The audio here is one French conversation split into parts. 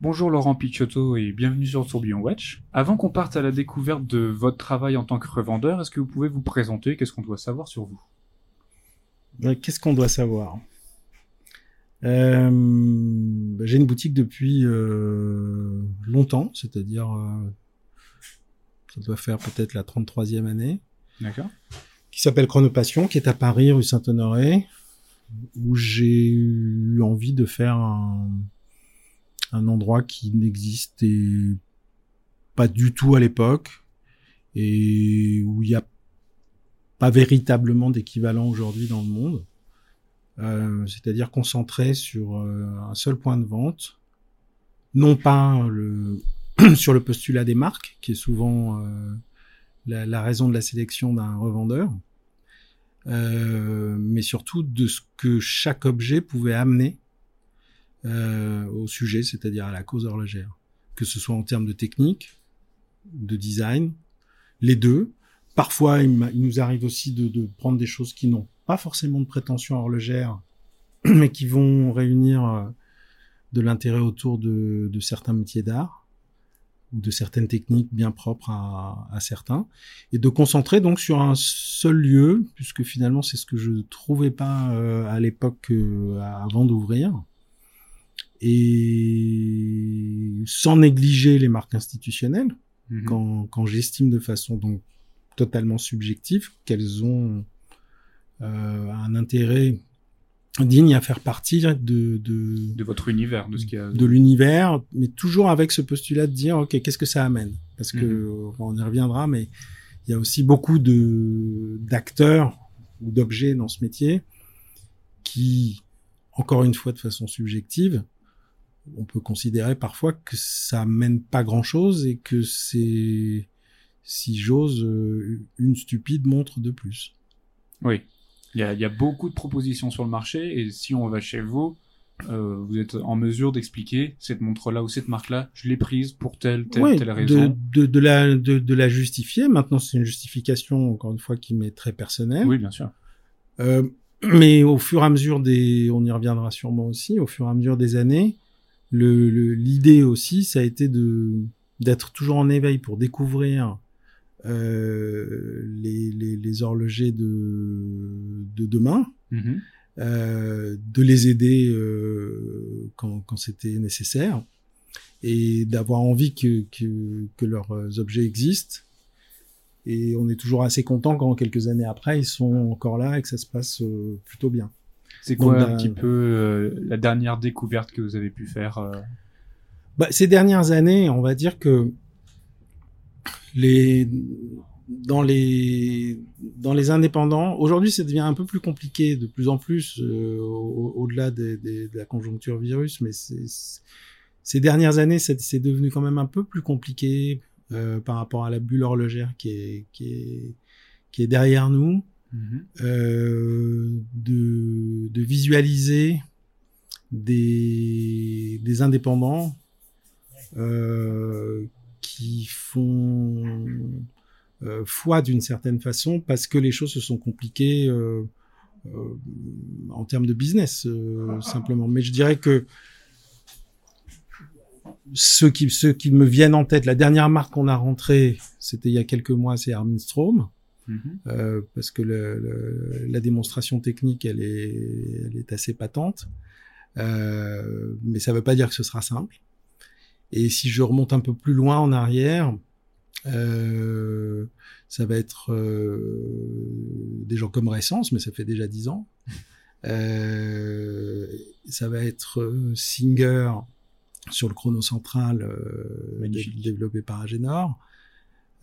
Bonjour Laurent Picciotto et bienvenue sur Tourbillon Watch. Avant qu'on parte à la découverte de votre travail en tant que revendeur, est-ce que vous pouvez vous présenter? Qu'est-ce qu'on doit savoir sur vous? Euh, Qu'est-ce qu'on doit savoir? Euh, J'ai une boutique depuis euh, longtemps, c'est-à-dire euh, ça doit faire peut-être la 33e année, D'accord. qui s'appelle Chronopassion, qui est à Paris, rue Saint-Honoré, où j'ai eu envie de faire un, un endroit qui n'existait pas du tout à l'époque et où il n'y a pas véritablement d'équivalent aujourd'hui dans le monde. Euh, c'est-à-dire concentré sur euh, un seul point de vente, non pas sur le postulat des marques, qui est souvent euh, la, raison de la sélection d'un revendeur, mais surtout de ce que chaque objet pouvait amener euh, au sujet, c'est-à-dire à la cause horlogère, que ce soit en termes de technique, de design, les deux. Parfois, il, nous arrive aussi de, prendre des choses qui n'ont pas forcément de prétention horlogère, mais qui vont réunir euh, de l'intérêt autour de, certains métiers d'art ou de certaines techniques bien propres à, certains, et de concentrer donc sur un seul lieu, puisque finalement c'est ce que je trouvais pas euh, à l'époque euh, avant d'ouvrir, et sans négliger les marques institutionnelles, Mhm. quand, quand j'estime de façon donc totalement subjective qu'elles ont euh, un intérêt digne à faire partie de, de, De votre univers, de ce qu'il y a. de l'univers, mais toujours avec ce postulat de dire ok qu'est-ce que ça amène? Parce que Mhm. on y reviendra, mais il y a aussi beaucoup de d'acteurs ou d'objets dans ce métier qui, encore une fois de façon subjective, on peut considérer parfois que ça mène pas grand chose et que c'est, si j'ose, euh, une stupide montre de plus. Oui. Il y, a, il y a beaucoup de propositions sur le marché et si on va chez vous, euh, vous êtes en mesure d'expliquer cette montre-là ou cette marque-là, je l'ai prise pour telle, telle, telle de, raison. de, de la, de, de la justifier. Maintenant, c'est une justification, encore une fois, qui m'est très personnelle. Oui, bien sûr. Euh, mais au fur et à mesure des, on y reviendra sûrement aussi, au fur et à mesure des années, le, le- l'idée aussi, ça a été de d'être toujours en éveil pour découvrir euh, les, les, les horlogers de, de demain, Mhm. euh, de les aider euh, quand, quand c'était nécessaire, et d'avoir envie que, que, que leurs objets existent. Et on est toujours assez content quand quelques années après, ils sont encore là et que ça se passe euh, plutôt bien. C'est quoi Donc, un bah, petit peu euh, la dernière découverte que vous avez pu faire euh, Bah, ces dernières années, on va dire que les dans les dans les indépendants, aujourd'hui, ça devient un peu plus compliqué, de plus en plus, euh, au- au-delà de la conjoncture virus, mais ces dernières années, c'est devenu quand même un peu plus compliqué par rapport à la bulle horlogère qui est qui est qui est derrière nous. Euh, de, visualiser des, indépendants euh, qui font euh, foi d'une certaine façon parce que les choses se sont compliquées en termes de business simplement. Mais je dirais que ceux qui, ceux qui me viennent en tête, la dernière marque qu'on a rentrée, c'était il y a quelques mois, c'est Armin Strom. Mhm. Euh, parce que le, le- la démonstration technique, elle est, elle est assez patente. Euh, mais ça ne veut pas dire que ce sera simple. Et si je remonte un peu plus loin en arrière, euh, ça va être euh, des gens comme Récence, mais ça fait déjà dix ans. Euh, ça va être Singer sur le chrono central développé par Agenor.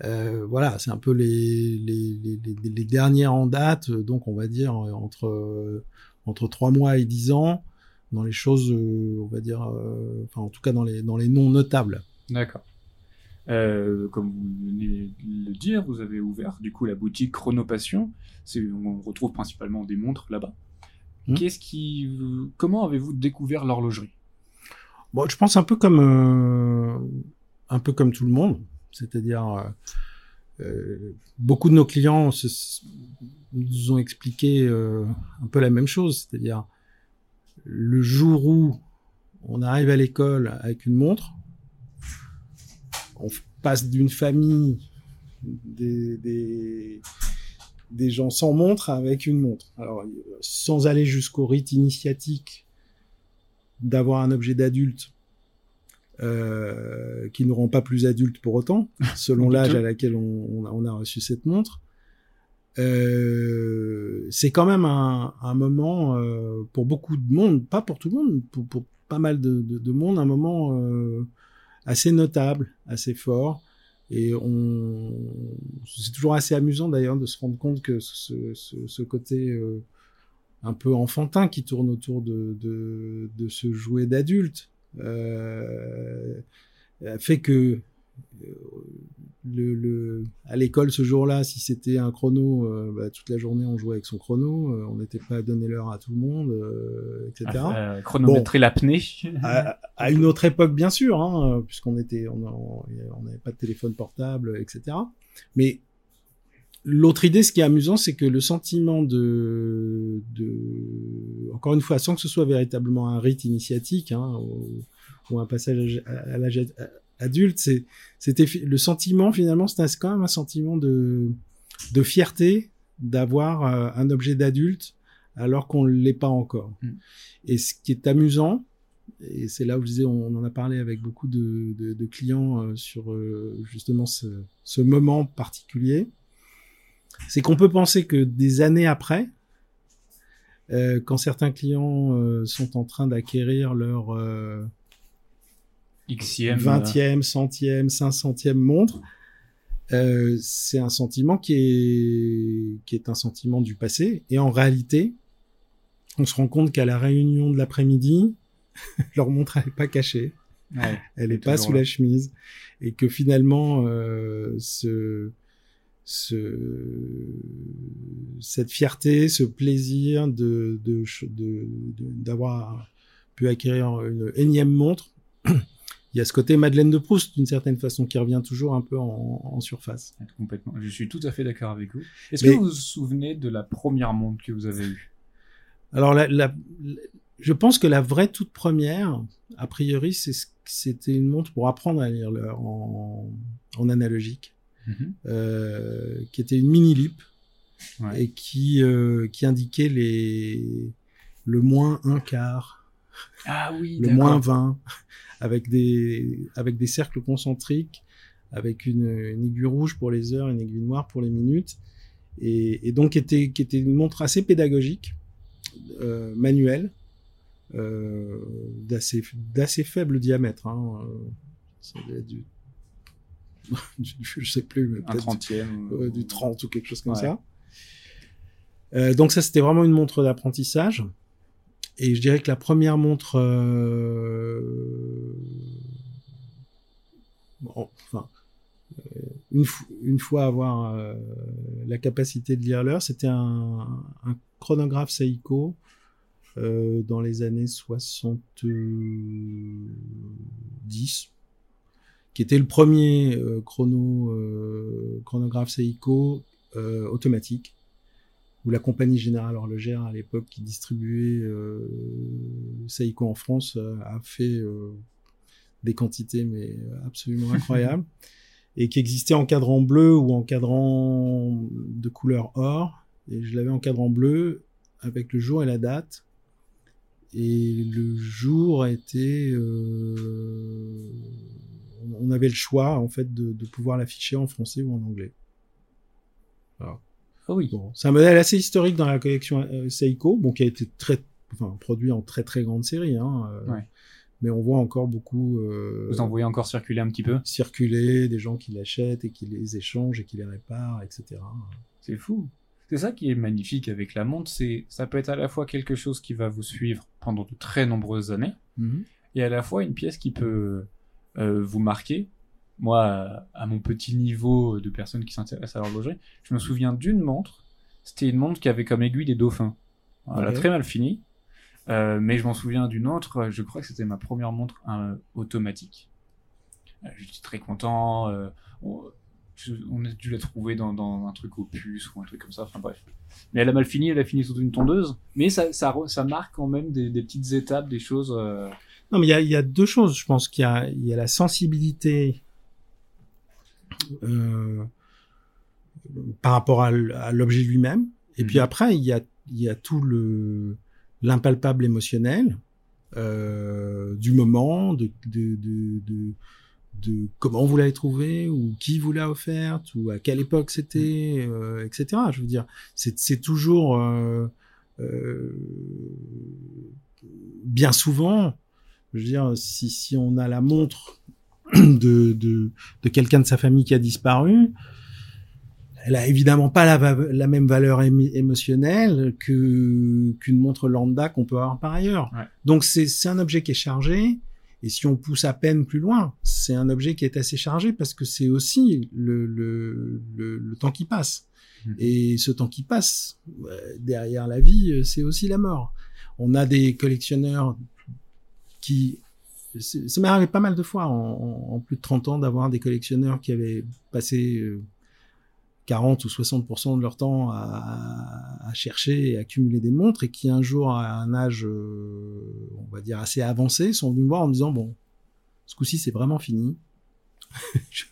Euh, voilà, c'est un peu les, les, les, les, les dernières en date, euh, donc on va dire euh, entre entre trois mois et dix ans dans les choses, on va dire, euh, enfin en tout cas dans les dans les noms notables. D'accord. Euh, comme vous venez de le dire, vous avez ouvert du coup la boutique Chronopassion. On retrouve principalement des montres là-bas. Hmm. Qu'est-ce qui, comment avez-vous découvert l'horlogerie? Bon, je pense un peu comme euh, un peu comme tout le monde, c'est-à-dire euh, euh, beaucoup de nos clients nous ont expliqué euh, un peu la même chose, c'est-à-dire le jour où on arrive à l'école avec une montre. On passe d'une famille des, gens sans montre avec une montre. Alors, sans aller jusqu'au rite initiatique d'avoir un objet d'adulte qui ne rend pas plus adulte pour autant, selon l'âge à laquelle on, on, a reçu cette montre. Euh, c'est quand même un, un moment euh, pour beaucoup de monde, pas pour tout le monde, pour, pour pas mal de, de, de, monde, un moment euh, assez notable, assez fort. Et on, c'est toujours assez amusant d'ailleurs de se rendre compte que ce, ce, ce côté un peu enfantin qui tourne autour de, de, de ce jouet d'adulte euh, fait que euh, le, le, à l'école ce jour-là, si c'était un chrono, euh, bah, toute la journée on jouait avec son chrono, euh, on n'était pas à donner l'heure à tout le monde, euh, etc. Euh, chronométrer bon, l'apnée. À, à, une autre époque, bien sûr, hein, puisqu'on était, on n'avait pas de téléphone portable, etc. Mais l'autre idée, ce qui est amusant, c'est que le sentiment de, de, encore une fois, sans que ce soit véritablement un rite initiatique hein, ou, ou un passage à l'âge adulte, c'est, c'était le sentiment finalement, c'est quand même un sentiment de, de fierté d'avoir euh, un objet d'adulte alors qu'on ne l'est pas encore. Mm. Et ce qui est amusant, et c'est là où je disais, on en a parlé avec beaucoup de, de, de clients euh, sur euh, justement ce, ce, moment particulier, c'est qu'on peut penser que des années après, quand certains clients sont en train d'acquérir leur Xème, 20e, centième, 500e montre. Euh, c'est un sentiment qui est, qui est un sentiment du passé. Et en réalité, on se rend compte qu'à la réunion de l'après-midi, leur montre n'est pas cachée. Ouais, elle est pas sous là. la chemise. Et que finalement, euh, ce, ce, cette fierté, ce plaisir de, de, de, d'avoir pu acquérir une énième montre, il y a ce côté Madeleine de Proust d'une certaine façon qui revient toujours un peu en, en surface. Complètement. Je suis tout à fait d'accord avec vous. Est-ce que vous vous souvenez de la première montre que vous avez eue? Alors, la, la, je pense que la vraie toute première, a priori, c'était une montre pour apprendre à lire l'heure en, en, analogique, mm -hmm. euh, qui était une mini lip ouais. et qui euh, qui indiquait les le moins un quart, ah oui, le moins 20 avec des, avec des cercles concentriques, avec une, une, aiguille rouge pour les heures, une aiguille noire pour les minutes, et, et donc était, qui était une montre assez pédagogique, euh, manuelle, euh, d'assez, faible diamètre. Hein, euh, du, du, je sais plus, mais un trentième, du, euh, du 30 ou quelque chose comme ouais. ça. Euh, donc ça, c'était vraiment une montre d'apprentissage. Et je dirais que la première montre, euh, enfin, euh, une, fois avoir euh, la capacité de lire l'heure, c'était un, chronographe Seiko dans les années 70, qui était le premier chrono chronographe Seiko automatique où la compagnie générale horlogère à l'époque qui distribuait euh, Seiko en France euh, a fait euh, des quantités mais absolument incroyables et qui existait en cadran bleu ou en cadran de couleur or. Et je l'avais en cadran bleu avec le jour et la date. Et le jour était euh, on avait le choix en fait de, de pouvoir l'afficher en français ou en anglais. Oui. Bon, c'est un modèle assez historique dans la collection euh, Seiko, bon, qui a été très, enfin, produit en très très grande série. Hein, euh, ouais. Mais on voit encore beaucoup. Euh, Vous en voyez encore circuler un petit peu? Circuler, des gens qui l'achètent et qui les échangent et qui les réparent, etc. C'est fou. C'est ça qui est magnifique avec la montre, c'est ça peut être à la fois quelque chose qui va vous suivre pendant de très nombreuses années, mm -hmm. et à la fois une pièce qui peut euh, vous marquer moi, à mon petit niveau de personne qui s'intéresse à l'horlogerie, je me souviens d'une montre. C'était une montre qui avait comme aiguille des dauphins. Elle a très mal fini. Euh, mais je m'en souviens d'une autre, je crois que c'était ma première montre euh, automatique. Euh, J'étais très content. Euh, on, on, a dû la trouver dans, dans, un truc au puce ou un truc comme ça. Enfin bref. Mais elle a mal fini, elle a fini sous une tondeuse. Mais ça, ça, ça marque quand même des, des petites étapes, des choses. Non, mais il y a, il y a deux choses. Je pense qu'il y a, il y a la sensibilité par rapport à, l'objet lui-même, et puis Mhm. après il y a, il y a tout le l'impalpable émotionnel euh, du moment, de, de, de, comment vous l'avez trouvé, ou qui vous l'a offerte, ou à quelle époque c'était, euh, etc. Je veux dire, c'est c'est toujours euh, euh, bien souvent, je veux dire, si, si on a la montre de, de, de quelqu'un de sa famille qui a disparu, elle a évidemment pas la, même valeur émotionnelle que qu'une montre lambda qu'on peut avoir par ailleurs. Ouais. Donc c'est c'est un objet qui est chargé. Et si on pousse à peine plus loin, c'est un objet qui est assez chargé parce que c'est aussi le, le, le, le temps qui passe. Mhm. Et ce temps qui passe, euh, derrière la vie, euh, c'est aussi la mort. On a des collectionneurs qui... Ça m'est arrivé pas mal de fois en, en- en plus de 30 ans d'avoir des collectionneurs qui avaient passé euh, 40 ou 60% de leur temps à, à chercher et accumuler des montres et qui un jour à un âge, euh, on va dire assez avancé, sont venus me voir en me disant bon, ce coup-ci c'est vraiment fini. je,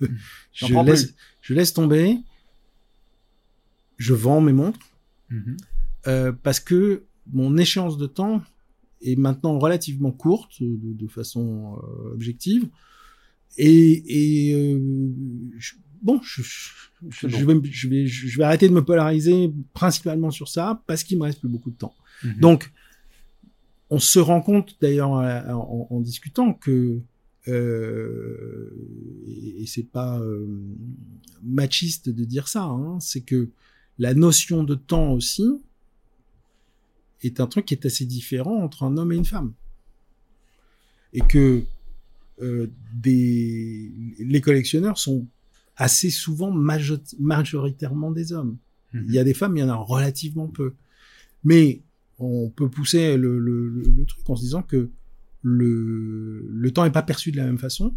prends laisse, je laisse tomber. Je vends mes montres Mhm. euh, parce que mon échéance de temps est maintenant relativement courte de, de façon euh, objective. Et, et euh, je- bon je, je, je- je vais, je vais je vais arrêter de me polariser principalement sur ça parce qu'il me reste plus beaucoup de temps. Mhm. donc on se rend compte d'ailleurs euh, en, en discutant que euh, et, et c'est pas euh, machiste de dire ça hein, c'est que la notion de temps aussi est un truc qui est assez différent entre un homme et une femme. Et que euh, des, les collectionneurs sont assez souvent majo- majoritairement des hommes. Mhm. Il y a des femmes, il y en a relativement peu. Mais on peut pousser le, le, le- le truc en se disant que le, le temps n'est pas perçu de la même façon.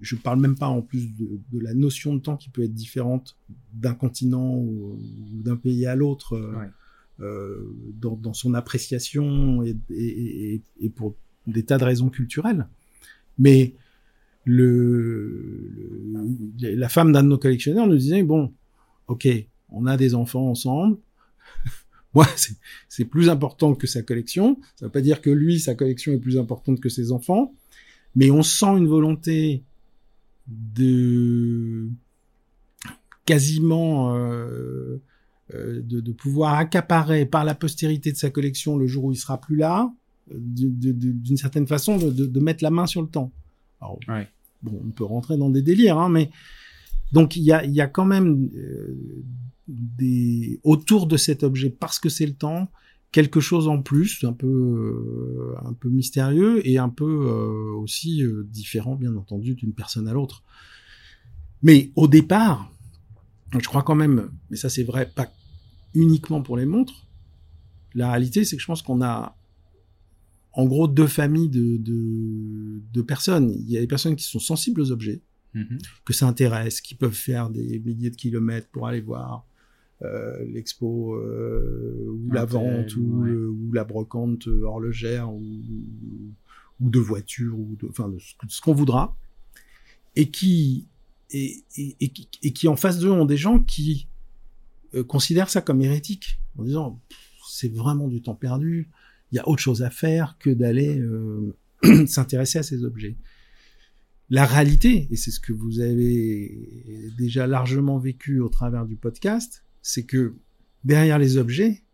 Je parle même pas en plus de, de la notion de temps qui peut être différente d'un continent ou, ou d'un pays à l'autre euh, Ouais. Euh, dans, dans son appréciation et, et, et, pour des tas de raisons culturelles. Mais le, le- la femme d'un de nos collectionneurs nous disait bon, ok, on a des enfants ensemble. Moi, c'est- plus important que sa collection. Ça veut pas dire que lui, sa collection est plus importante que ses enfants, mais on sent une volonté de quasiment euh, euh, de, de pouvoir accaparer par la postérité de sa collection le jour où il sera plus là, d'une certaine façon de, de, de mettre la main sur le temps. Alors, Ouais. bon, on peut rentrer dans des délires, hein, mais donc il y a, il y a quand même euh, des autour de cet objet parce que c'est le temps quelque chose en plus, un peu euh, un peu mystérieux et un peu euh, aussi euh, différent, bien entendu, d'une personne à l'autre. Mais au départ, je crois quand même, mais ça c'est vrai pas uniquement pour les montres. La réalité, c'est que je pense qu'on a en gros deux familles de, de, de personnes. Il y a des personnes qui sont sensibles aux objets, Mhm. que ça intéresse, qui peuvent faire des milliers de kilomètres pour aller voir euh, l'expo euh, ou la vente tel, ou, ouais. le- ou la brocante horlogère ou, ou de voitures ou de, enfin de ce, ce qu'on voudra et qui et, et, et, qui- et qui en face d'eux ont des gens qui euh, considèrent ça comme hérétique en disant c'est vraiment du temps perdu il y a autre chose à faire que d'aller euh, s'intéresser à ces objets la réalité, et c'est ce que vous avez déjà largement vécu au travers du podcast, c'est que derrière les objets,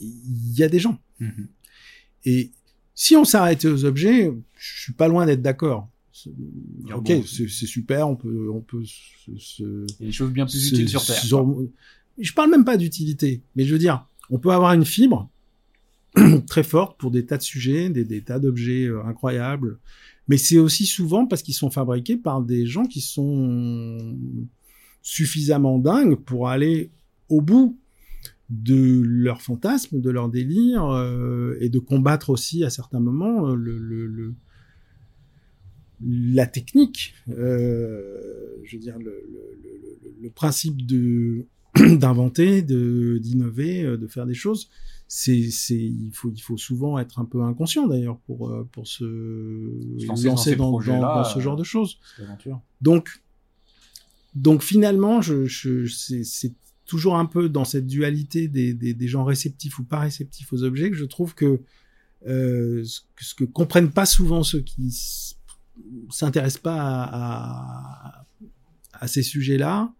il y a des gens. Mhm. Et si on s'arrêtait aux objets, je suis pas loin d'être d'accord. C'est- Ah Ok, c'est c'est super, on peut, on peut se, se- Il y a des choses bien plus se- utiles sur Terre. sur- Je parle même pas d'utilité, mais je veux dire, on peut avoir une fibre très forte pour des tas de sujets, des, des tas d'objets euh, incroyables, mais c'est aussi souvent parce qu'ils sont fabriqués par des gens qui sont suffisamment dingues pour aller au bout de leur fantasme, de leur délire, euh, et de combattre aussi à certains moments euh, le, le, le- la technique. Euh, je veux dire, le, le, le, le principe de d'inventer, de d'innover, euh, de faire des choses, c'est, c'est, il faut, il faut souvent être un peu inconscient d'ailleurs pour euh, pour se, lancer, dans, dans, dans, ce genre de choses. Donc, donc finalement, je, je c'est, toujours un peu dans cette dualité des, des, des, gens réceptifs ou pas réceptifs aux objets que je trouve que euh, ce que comprennent pas souvent ceux qui s'intéressent pas à, ces sujets-là,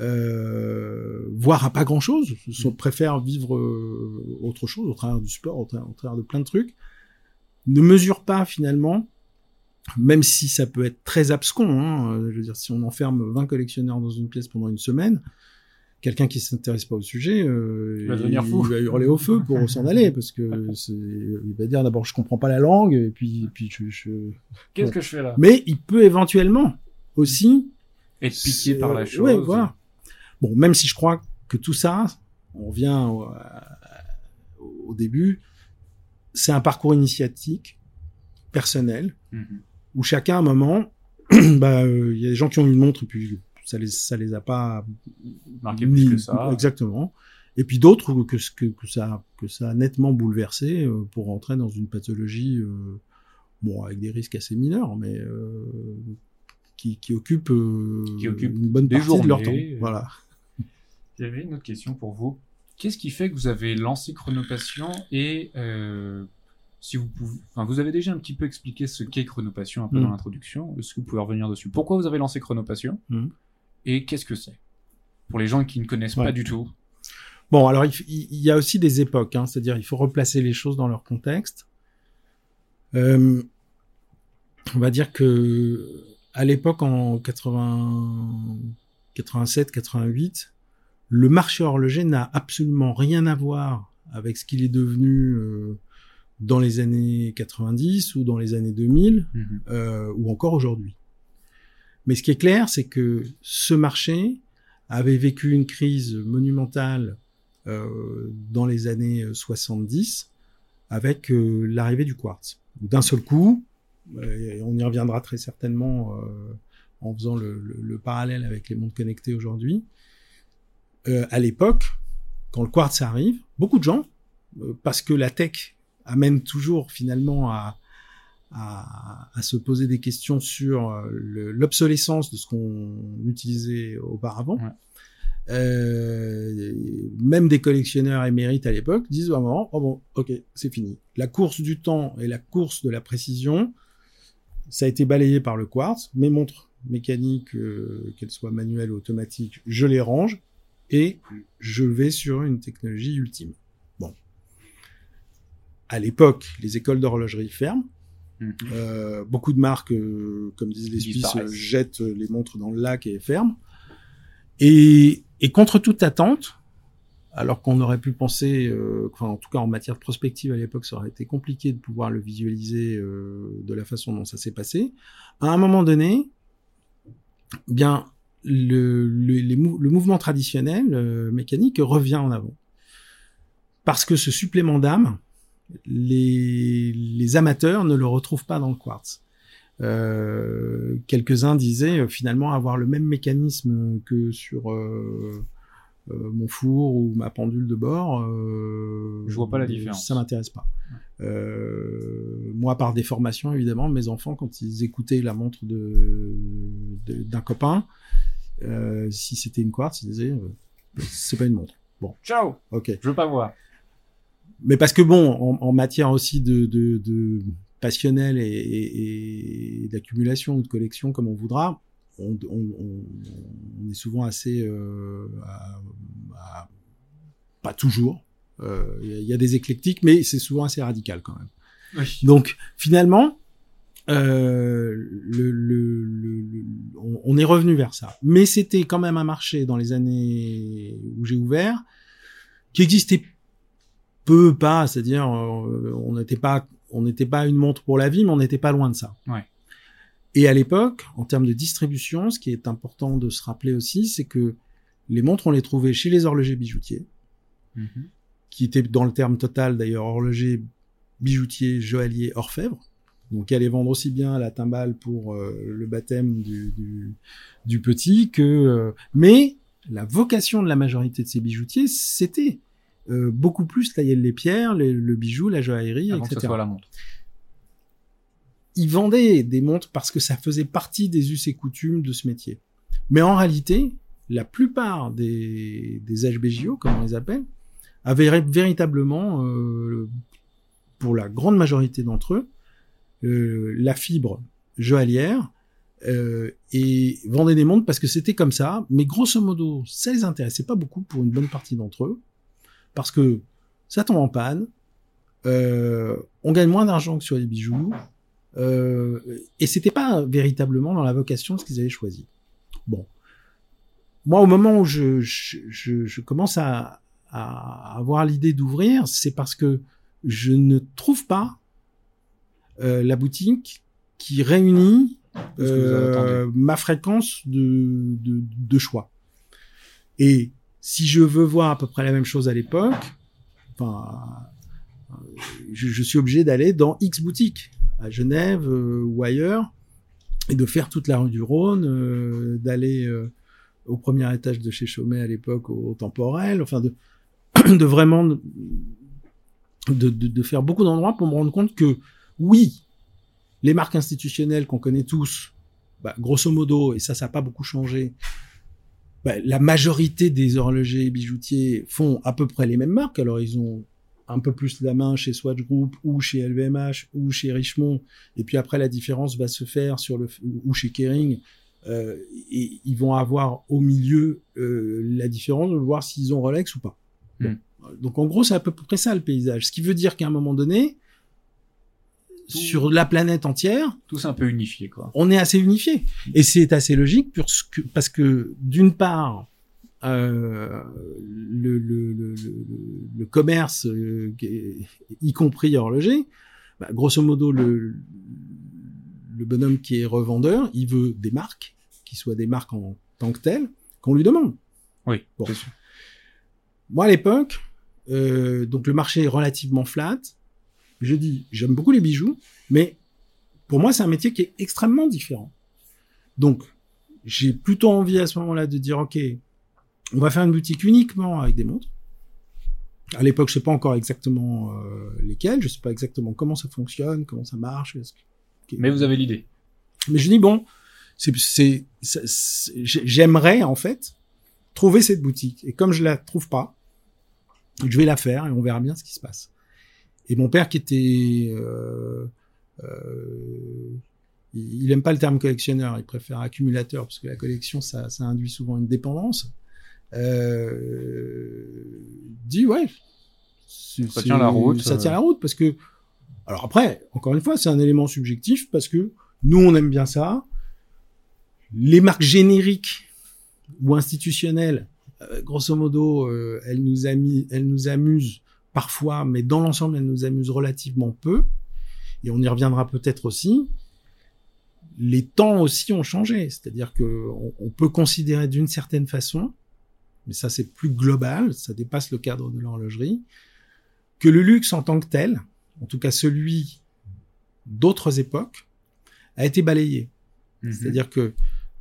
euh, voire à pas grand chose, sont, mm. préfèrent vivre euh, autre chose au travers du sport, au travers, de plein de trucs, ne mesurent pas finalement, même si ça peut être très abscon, hein, si on enferme 20 collectionneurs dans une pièce pendant une semaine, quelqu'un qui s'intéresse pas au sujet, euh, il, va devenir fou. il va hurler au feu pour s'en aller parce que il va dire d'abord je comprends pas la langue et puis puis je, je... qu'est-ce que je fais là? Mais il peut éventuellement aussi être piqué par la chose. Ouais, voilà. Bon, même si je crois que tout ça, on revient au, au début, c'est un parcours initiatique personnel mm-hmm. où chacun à un moment, bah, euh, il y a des gens qui ont une montre et puis ça les ça les a pas marqué plus que ça. Exactement. Et puis d'autres que, que, que ça que ça a nettement bouleversé euh, pour rentrer dans une pathologie euh, bon avec des risques assez mineurs mais euh, qui, qui occupe, euh, qui occupe une bonne partie de leur temps. Voilà. J'avais une autre question pour vous. Qu'est-ce qui fait que vous avez lancé Chronopassion et euh, si vous pouvez, enfin, vous avez déjà un petit peu expliqué ce qu'est Chronopassion un peu dans mm. l'introduction. Est-ce que vous pouvez revenir dessus? Pourquoi vous avez lancé Chronopassion mm. Et qu'est-ce que c'est? Pour les gens qui ne connaissent pas du tout Bon, alors il, il, y a aussi des époques, hein, c'est-à-dire il faut replacer les choses dans leur contexte. Euh, on va dire que à l'époque en 80, 87, 88, le marché horloger n'a absolument rien à voir avec ce qu'il est devenu euh, dans les années 90 ou dans les années 2000 mhm. euh, ou encore aujourd'hui. Mais ce qui est clair, c'est que ce marché avait vécu une crise monumentale euh, dans les années 70 avec euh, l'arrivée du quartz. D'un seul coup, et on y reviendra très certainement euh, en faisant le, le, le, parallèle avec les mondes connectés aujourd'hui, euh, à l'époque, quand le quartz arrive, beaucoup de gens, euh, parce que la tech amène toujours finalement à, à, à se poser des questions sur euh, l'obsolescence de ce qu'on utilisait auparavant. Ouais. Euh, même des collectionneurs émérites à l'époque disent vraiment, oh bon, ok, c'est fini. La course du temps et la course de la précision, ça a été balayé par le quartz. Mes montres mécaniques, euh, qu'elles soient manuelles ou automatiques, je les range et je vais sur une technologie ultime. Bon. À l'époque, les écoles d'horlogerie ferment. Mmh. Euh, beaucoup de marques, euh, comme disent les Suisses, jettent les montres dans le lac et ferment. Et, et contre toute attente, alors qu'on aurait pu penser, euh, enfin, en tout cas en matière de prospective à l'époque, ça aurait été compliqué de pouvoir le visualiser euh, de la façon dont ça s'est passé. À un moment donné, bien le, le, le mouvement traditionnel euh, mécanique revient en avant. Parce que ce supplément d'âme, les, les, amateurs ne le retrouvent pas dans le quartz. Euh, Quelques-uns disaient euh, finalement avoir le même mécanisme que sur euh, euh mon four ou ma pendule de bord. Je vois pas la différence. Ça m'intéresse pas. moi, par déformation, évidemment, mes enfants, quand ils écoutaient la montre de d'un copain, euh, si c'était une quartz, il disait, euh, c'est pas une montre. Bon. Ciao. Ok. Je veux pas voir. Mais parce que bon, en, en matière aussi de, de, de passionnel et, et, et d'accumulation ou de collection, comme on voudra, on, on, on est souvent assez, euh, à, à, pas toujours. Il euh, y, y, a des éclectiques, mais c'est souvent assez radical quand même. Oui. Donc finalement, euh, le, le, le, on, on, est revenu vers ça. Mais c'était quand même un marché dans les années où j'ai ouvert qui existait peu, pas, c'est-à-dire euh, on n'était pas, on n'était pas une montre pour la vie, mais on n'était pas loin de ça. Ouais. Et à l'époque, en termes de distribution, ce qui est important de se rappeler aussi, c'est que les montres, on les trouvait chez les horlogers bijoutiers, -hmm. qui étaient dans le terme total d'ailleurs horloger, bijoutier, joaillier, orfèvre donc elle allait vendre aussi bien la timbale pour euh, le baptême du, du, du petit que... Euh, mais la vocation de la majorité de ces bijoutiers, c'était euh, beaucoup plus taillaient les pierres, les- le bijou, la joaillerie, Avant que ce etc. soit la montre. Ils vendaient des montres parce que ça faisait partie des us et coutumes de ce métier. Mais en réalité, la plupart des, des HBJO, comme on les appelle, avaient véritablement, euh, pour la grande majorité d'entre eux, euh, la fibre joaillière euh, et vendaient des montres parce que c'était comme ça. Mais grosso modo, ça les intéressait pas beaucoup pour une bonne partie d'entre eux parce que ça tombe en panne, euh, on gagne moins d'argent que sur les bijoux, euh, et c'était pas véritablement dans la vocation de ce qu'ils avaient choisi. Bon, moi au moment où je, je, je, je commence à, à avoir l'idée d'ouvrir, c'est parce que je ne trouve pas euh, la boutique qui réunit euh, ma fréquence de, de, de choix. Et si je veux voir à peu près la même chose à l'époque, enfin, euh, je, suis obligé d'aller dans X boutique à Genève euh, ou ailleurs et de faire toute la rue du Rhône, euh, d'aller au premier étage de chez Chaumet à l'époque au, au temporel, enfin de, de vraiment de, de, de faire beaucoup d'endroits pour me rendre compte que oui, les marques institutionnelles qu'on connaît tous, bah, grosso modo, et ça, ça n'a pas beaucoup changé, bah, la majorité des horlogers et bijoutiers font à peu près les mêmes marques. Alors, ils ont un peu plus la main chez Swatch Group ou chez LVMH ou chez Richemont. Et puis après, la différence va se faire sur le, ou chez Kering. Euh, et ils vont avoir au milieu euh, la différence de voir s'ils ont Rolex ou pas. Bon. Mm. Donc en gros, c'est à peu près ça le paysage. Ce qui veut dire qu'à un moment donné, sur la planète entière, Tous un peu unifiés, quoi. on est assez unifié. Et c'est assez logique parce que, parce que d'une part, euh, le, le, le, le, commerce, euh, y compris horloger, bah, grosso modo, le, le bonhomme qui est revendeur, il veut des marques, qui soient des marques en tant que telles, qu'on lui demande. Oui, Bon. sûr. Moi, à l'époque, euh, donc le marché est relativement flat. Je dis, j'aime beaucoup les bijoux, mais pour moi, c'est un métier qui est extrêmement différent. Donc, j'ai plutôt envie à ce moment-là de dire, OK, on va faire une boutique uniquement avec des montres. À l'époque, je sais pas encore exactement euh, lesquelles, je sais pas exactement comment ça fonctionne, comment ça marche. que- Mais vous avez l'idée. mais je dis bon, c'est, c'est, c'est- c'est- j'ai- j'aimerais en fait trouver cette boutique. Et comme je la trouve pas, je vais la faire et on verra bien ce qui se passe. Et mon père qui était, euh, euh, il aime pas le terme collectionneur, il préfère accumulateur parce que la collection ça, ça induit souvent une dépendance. Euh, dit ouais, Ça tient la route, Ça tient la route parce que alors après, encore une fois, c'est un élément subjectif parce que nous, on aime bien ça. Les marques génériques ou institutionnelles, euh, grosso modo, euh, elles, nous ami- elles nous amusent parfois, mais dans l'ensemble, elles nous amusent relativement peu. Et on y reviendra peut-être aussi. Les temps aussi ont changé, c'est-à-dire que on, on peut considérer d'une certaine façon, mais ça c'est plus global, ça dépasse le cadre de l'horlogerie, que le luxe en tant que tel, en tout cas celui d'autres époques, a été balayé. Mhm. C'est-à-dire que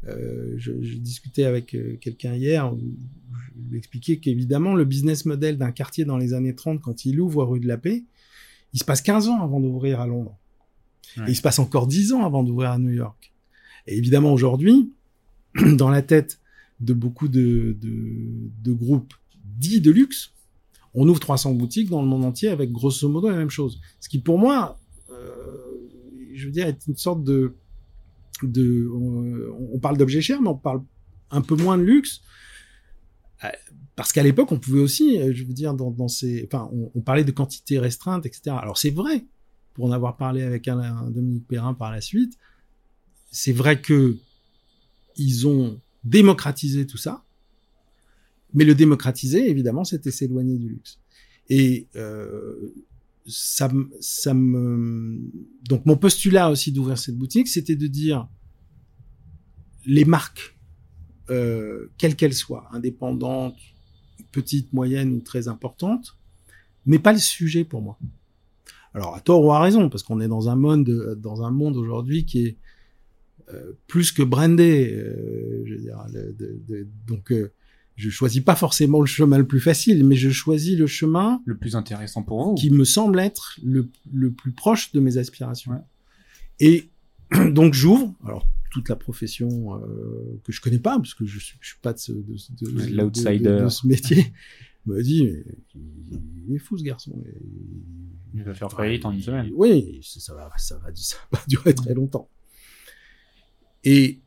euh, je, je discutais avec euh, quelqu'un hier, où je lui expliquais qu'évidemment le business model d'un quartier dans les années 30, quand il ouvre rue de la Paix, il se passe 15 ans avant d'ouvrir à Londres. Ouais. Et il se passe encore 10 ans avant d'ouvrir à New York. Et évidemment aujourd'hui, dans la tête de beaucoup de, de, de groupes dits de luxe, on ouvre 300 boutiques dans le monde entier avec grosso modo la même chose. Ce qui pour moi, euh, je veux dire, est une sorte de... on, parle d'objets chers, mais on parle un peu moins de luxe. Euh, Parce qu'à l'époque, on pouvait aussi, euh, je veux dire, dans, ces, on, parlait de quantités restreintes, etc. Alors c'est vrai, pour en avoir parlé avec Dominique Perrin par la suite, c'est vrai que ils ont démocratisé tout ça, mais le démocratiser, évidemment, c'était s'éloigner du luxe. Et euh, ça, ça me, donc mon postulat aussi d'ouvrir cette boutique, c'était de dire les marques, euh, quelles qu'elles soient, indépendantes, petites, moyennes ou très importantes, n'est pas le sujet pour moi. Alors à tort ou à raison, parce qu'on est dans un monde, dans un monde aujourd'hui qui est euh, plus que brandé. euh, je veux dire, donc euh, je choisis pas forcément le chemin le plus facile, mais je choisis le chemin Le plus intéressant pour vous. qui me semble être le, le plus proche de mes aspirations. Et donc j'ouvre, alors toute la profession euh, que je connais pas, parce que je suis, je suis pas de ce, de, de- de- ce métier, me dit, mais il, est fou ce garçon. Il- Il va faire faillite en une semaine. Oui, ça, ça va, ça va, ça va durer très longtemps. Et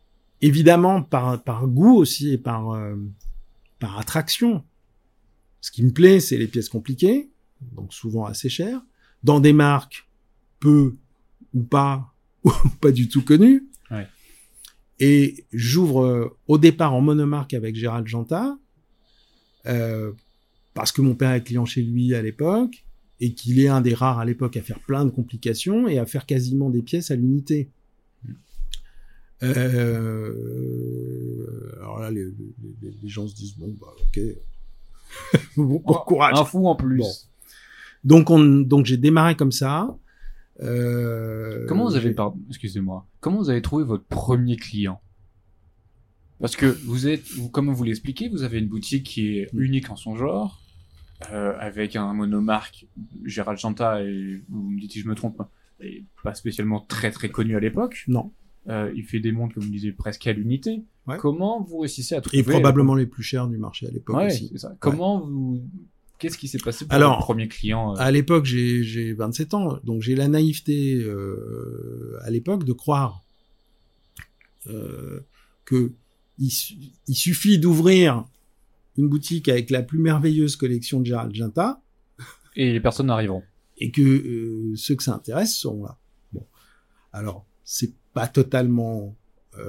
évidemment, par, par goût aussi et par, euh, par attraction, ce qui me plaît, c'est les pièces compliquées, donc souvent assez chères, dans des marques peu ou pas, ou pas du tout connues. Ouais. Et j'ouvre euh, au départ en monomarque avec Gérald Janta, euh, parce que mon père est client chez lui à l'époque, et qu'il est un des rares à l'époque à faire plein de complications et à faire quasiment des pièces à l'unité. Euh, alors là, les, les- les gens se disent bon bah ok, bon, bon courage. Un fou en plus. Bon. Donc on, donc j'ai démarré comme ça. Euh, Comment vous avez, pardon, excusez-moi, comment vous avez trouvé votre premier client? Parce que vous êtes, vous- comme vous l'expliquez, vous avez une boutique qui est Mm. unique en son genre, euh, avec un monomarque, Gérald Chanta, et vous me dites si je me trompe, et pas spécialement très très connu à l'époque. Non. Euh, il fait des montres, comme vous disiez, presque à l'unité. Ouais. Comment vous réussissez à trouver Et probablement les plus chers du marché à l'époque Ouais, aussi. ça. Comment vous, qu'est-ce qui s'est passé pour Alors, votre premier client euh, À l'époque, j'ai j'ai 27 ans, donc j'ai la naïveté euh, à l'époque de croire euh, que il, su- il suffit d'ouvrir une boutique avec la plus merveilleuse collection de Gérald Ginta Et les personnes arriveront. et que euh, ceux que ça intéresse seront là. Bon, alors c'est pas totalement euh,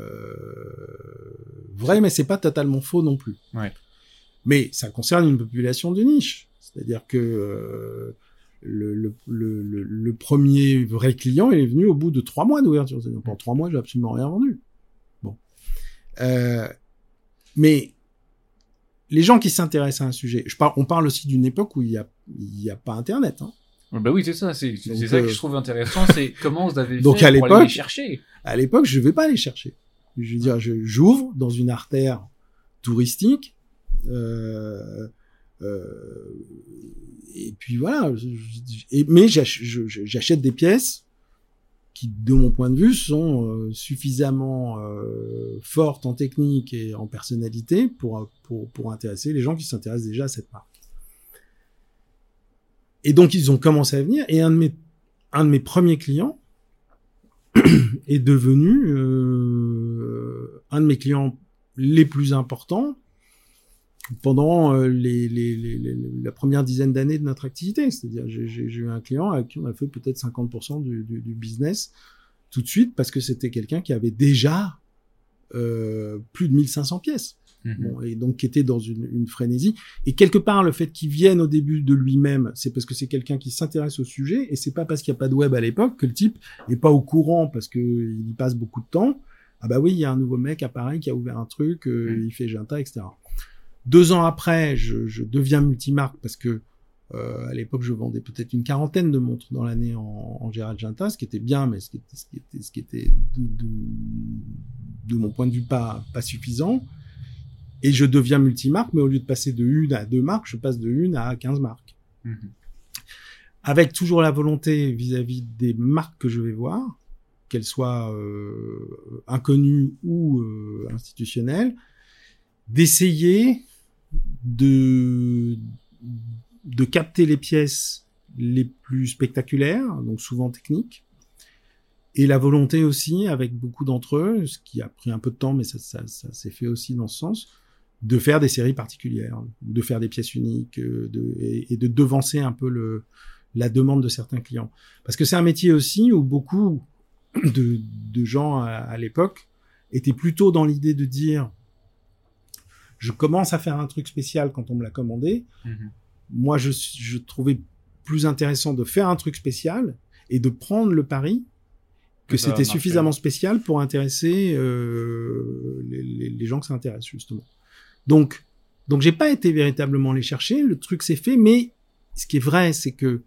vrai, mais c'est pas totalement faux non plus. Ouais. Mais ça concerne une population de niche, c'est-à-dire que euh, le, le, le, le- premier vrai client, il est venu au bout de trois mois d'ouverture. Pendant trois mois, j'ai absolument rien vendu. Bon, euh, mais les gens qui s'intéressent à un sujet, je parle, on parle aussi d'une époque où il y a, il y a pas Internet. Hein. Bah oui, c'est ça, c'est ça que euh, je trouve intéressant, c'est comment vous avez Donc, fait à pour aller les chercher. À l'époque, je vais pas les chercher. Je veux dire, j'ouvre dans une artère touristique, euh, euh, et puis voilà. je- je- et- mais j'achète des pièces qui, de mon point de vue, sont euh, suffisamment euh, fortes en technique et en personnalité pour, pour, pour intéresser les gens qui s'intéressent déjà à cette marque. Et donc, ils ont commencé à venir, et un de mes, un de mes premiers clients, est devenu euh, un de mes clients les plus importants pendant euh, les, les, la première dizaine d'années de notre activité. C'est-à-dire, j'ai eu un client avec qui on a fait peut-être 50% du, du, du business tout de suite parce que c'était quelqu'un qui avait déjà euh, plus de 1500 pièces. Bon, et donc qui était dans une, une frénésie. Et quelque part, le fait qu'il vienne au début de lui-même, c'est parce que c'est quelqu'un qui s'intéresse au sujet, et c'est pas parce qu'il n'y a pas de web à l'époque que le type est pas au courant parce que il y passe beaucoup de temps. Ah bah oui, il y a un nouveau mec à Paris qui a ouvert un truc, euh, Mm. il fait Ginta, etc. Deux ans après, je, je deviens multimarque parce que euh, à l'époque, je vendais peut-être une quarantaine de montres dans l'année en, en Gérald Ginta, ce qui était bien, mais ce qui était, ce qui était, ce qui était de, de, de mon point de vue pas, pas suffisant. Et je deviens multimarque, mais au lieu de passer de une à deux marques, je passe de une à 15 marques. Mhm. Avec toujours la volonté vis-à-vis des marques que je vais voir, qu'elles soient euh, inconnues ou euh, institutionnelles, d'essayer de, de capter les pièces les plus spectaculaires, donc souvent techniques, et la volonté aussi, avec beaucoup d'entre eux, ce qui a pris un peu de temps, mais ça, ça, ça s'est fait aussi dans ce sens, de faire des séries particulières, de faire des pièces uniques, euh, de, et, et de devancer un peu le, la demande de certains clients. Parce que c'est un métier aussi où beaucoup de, de gens à, à l'époque étaient plutôt dans l'idée de dire je commence à faire un truc spécial quand on me l'a commandé. Mhm. Moi, je, je trouvais plus intéressant de faire un truc spécial et de prendre le pari que c'était suffisamment spécial pour intéresser euh, les, les- les gens que ça intéresse justement. Donc, donc j'ai pas été véritablement les chercher. Le truc s'est fait, mais ce qui est vrai, c'est que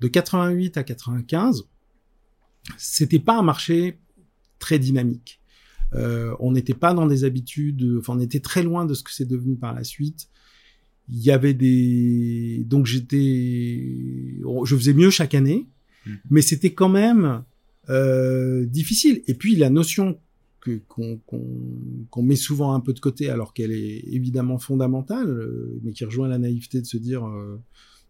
de 88 à 95, c'était pas un marché très dynamique. Euh, on n'était pas dans des habitudes, enfin on était très loin de ce que c'est devenu par la suite. Il y avait des, donc j'étais, je faisais mieux chaque année, Mhm. mais c'était quand même euh, difficile. Et puis la notion qu'on met souvent un peu de côté, alors qu'elle est évidemment fondamentale, euh, mais qui rejoint la naïveté de se dire euh,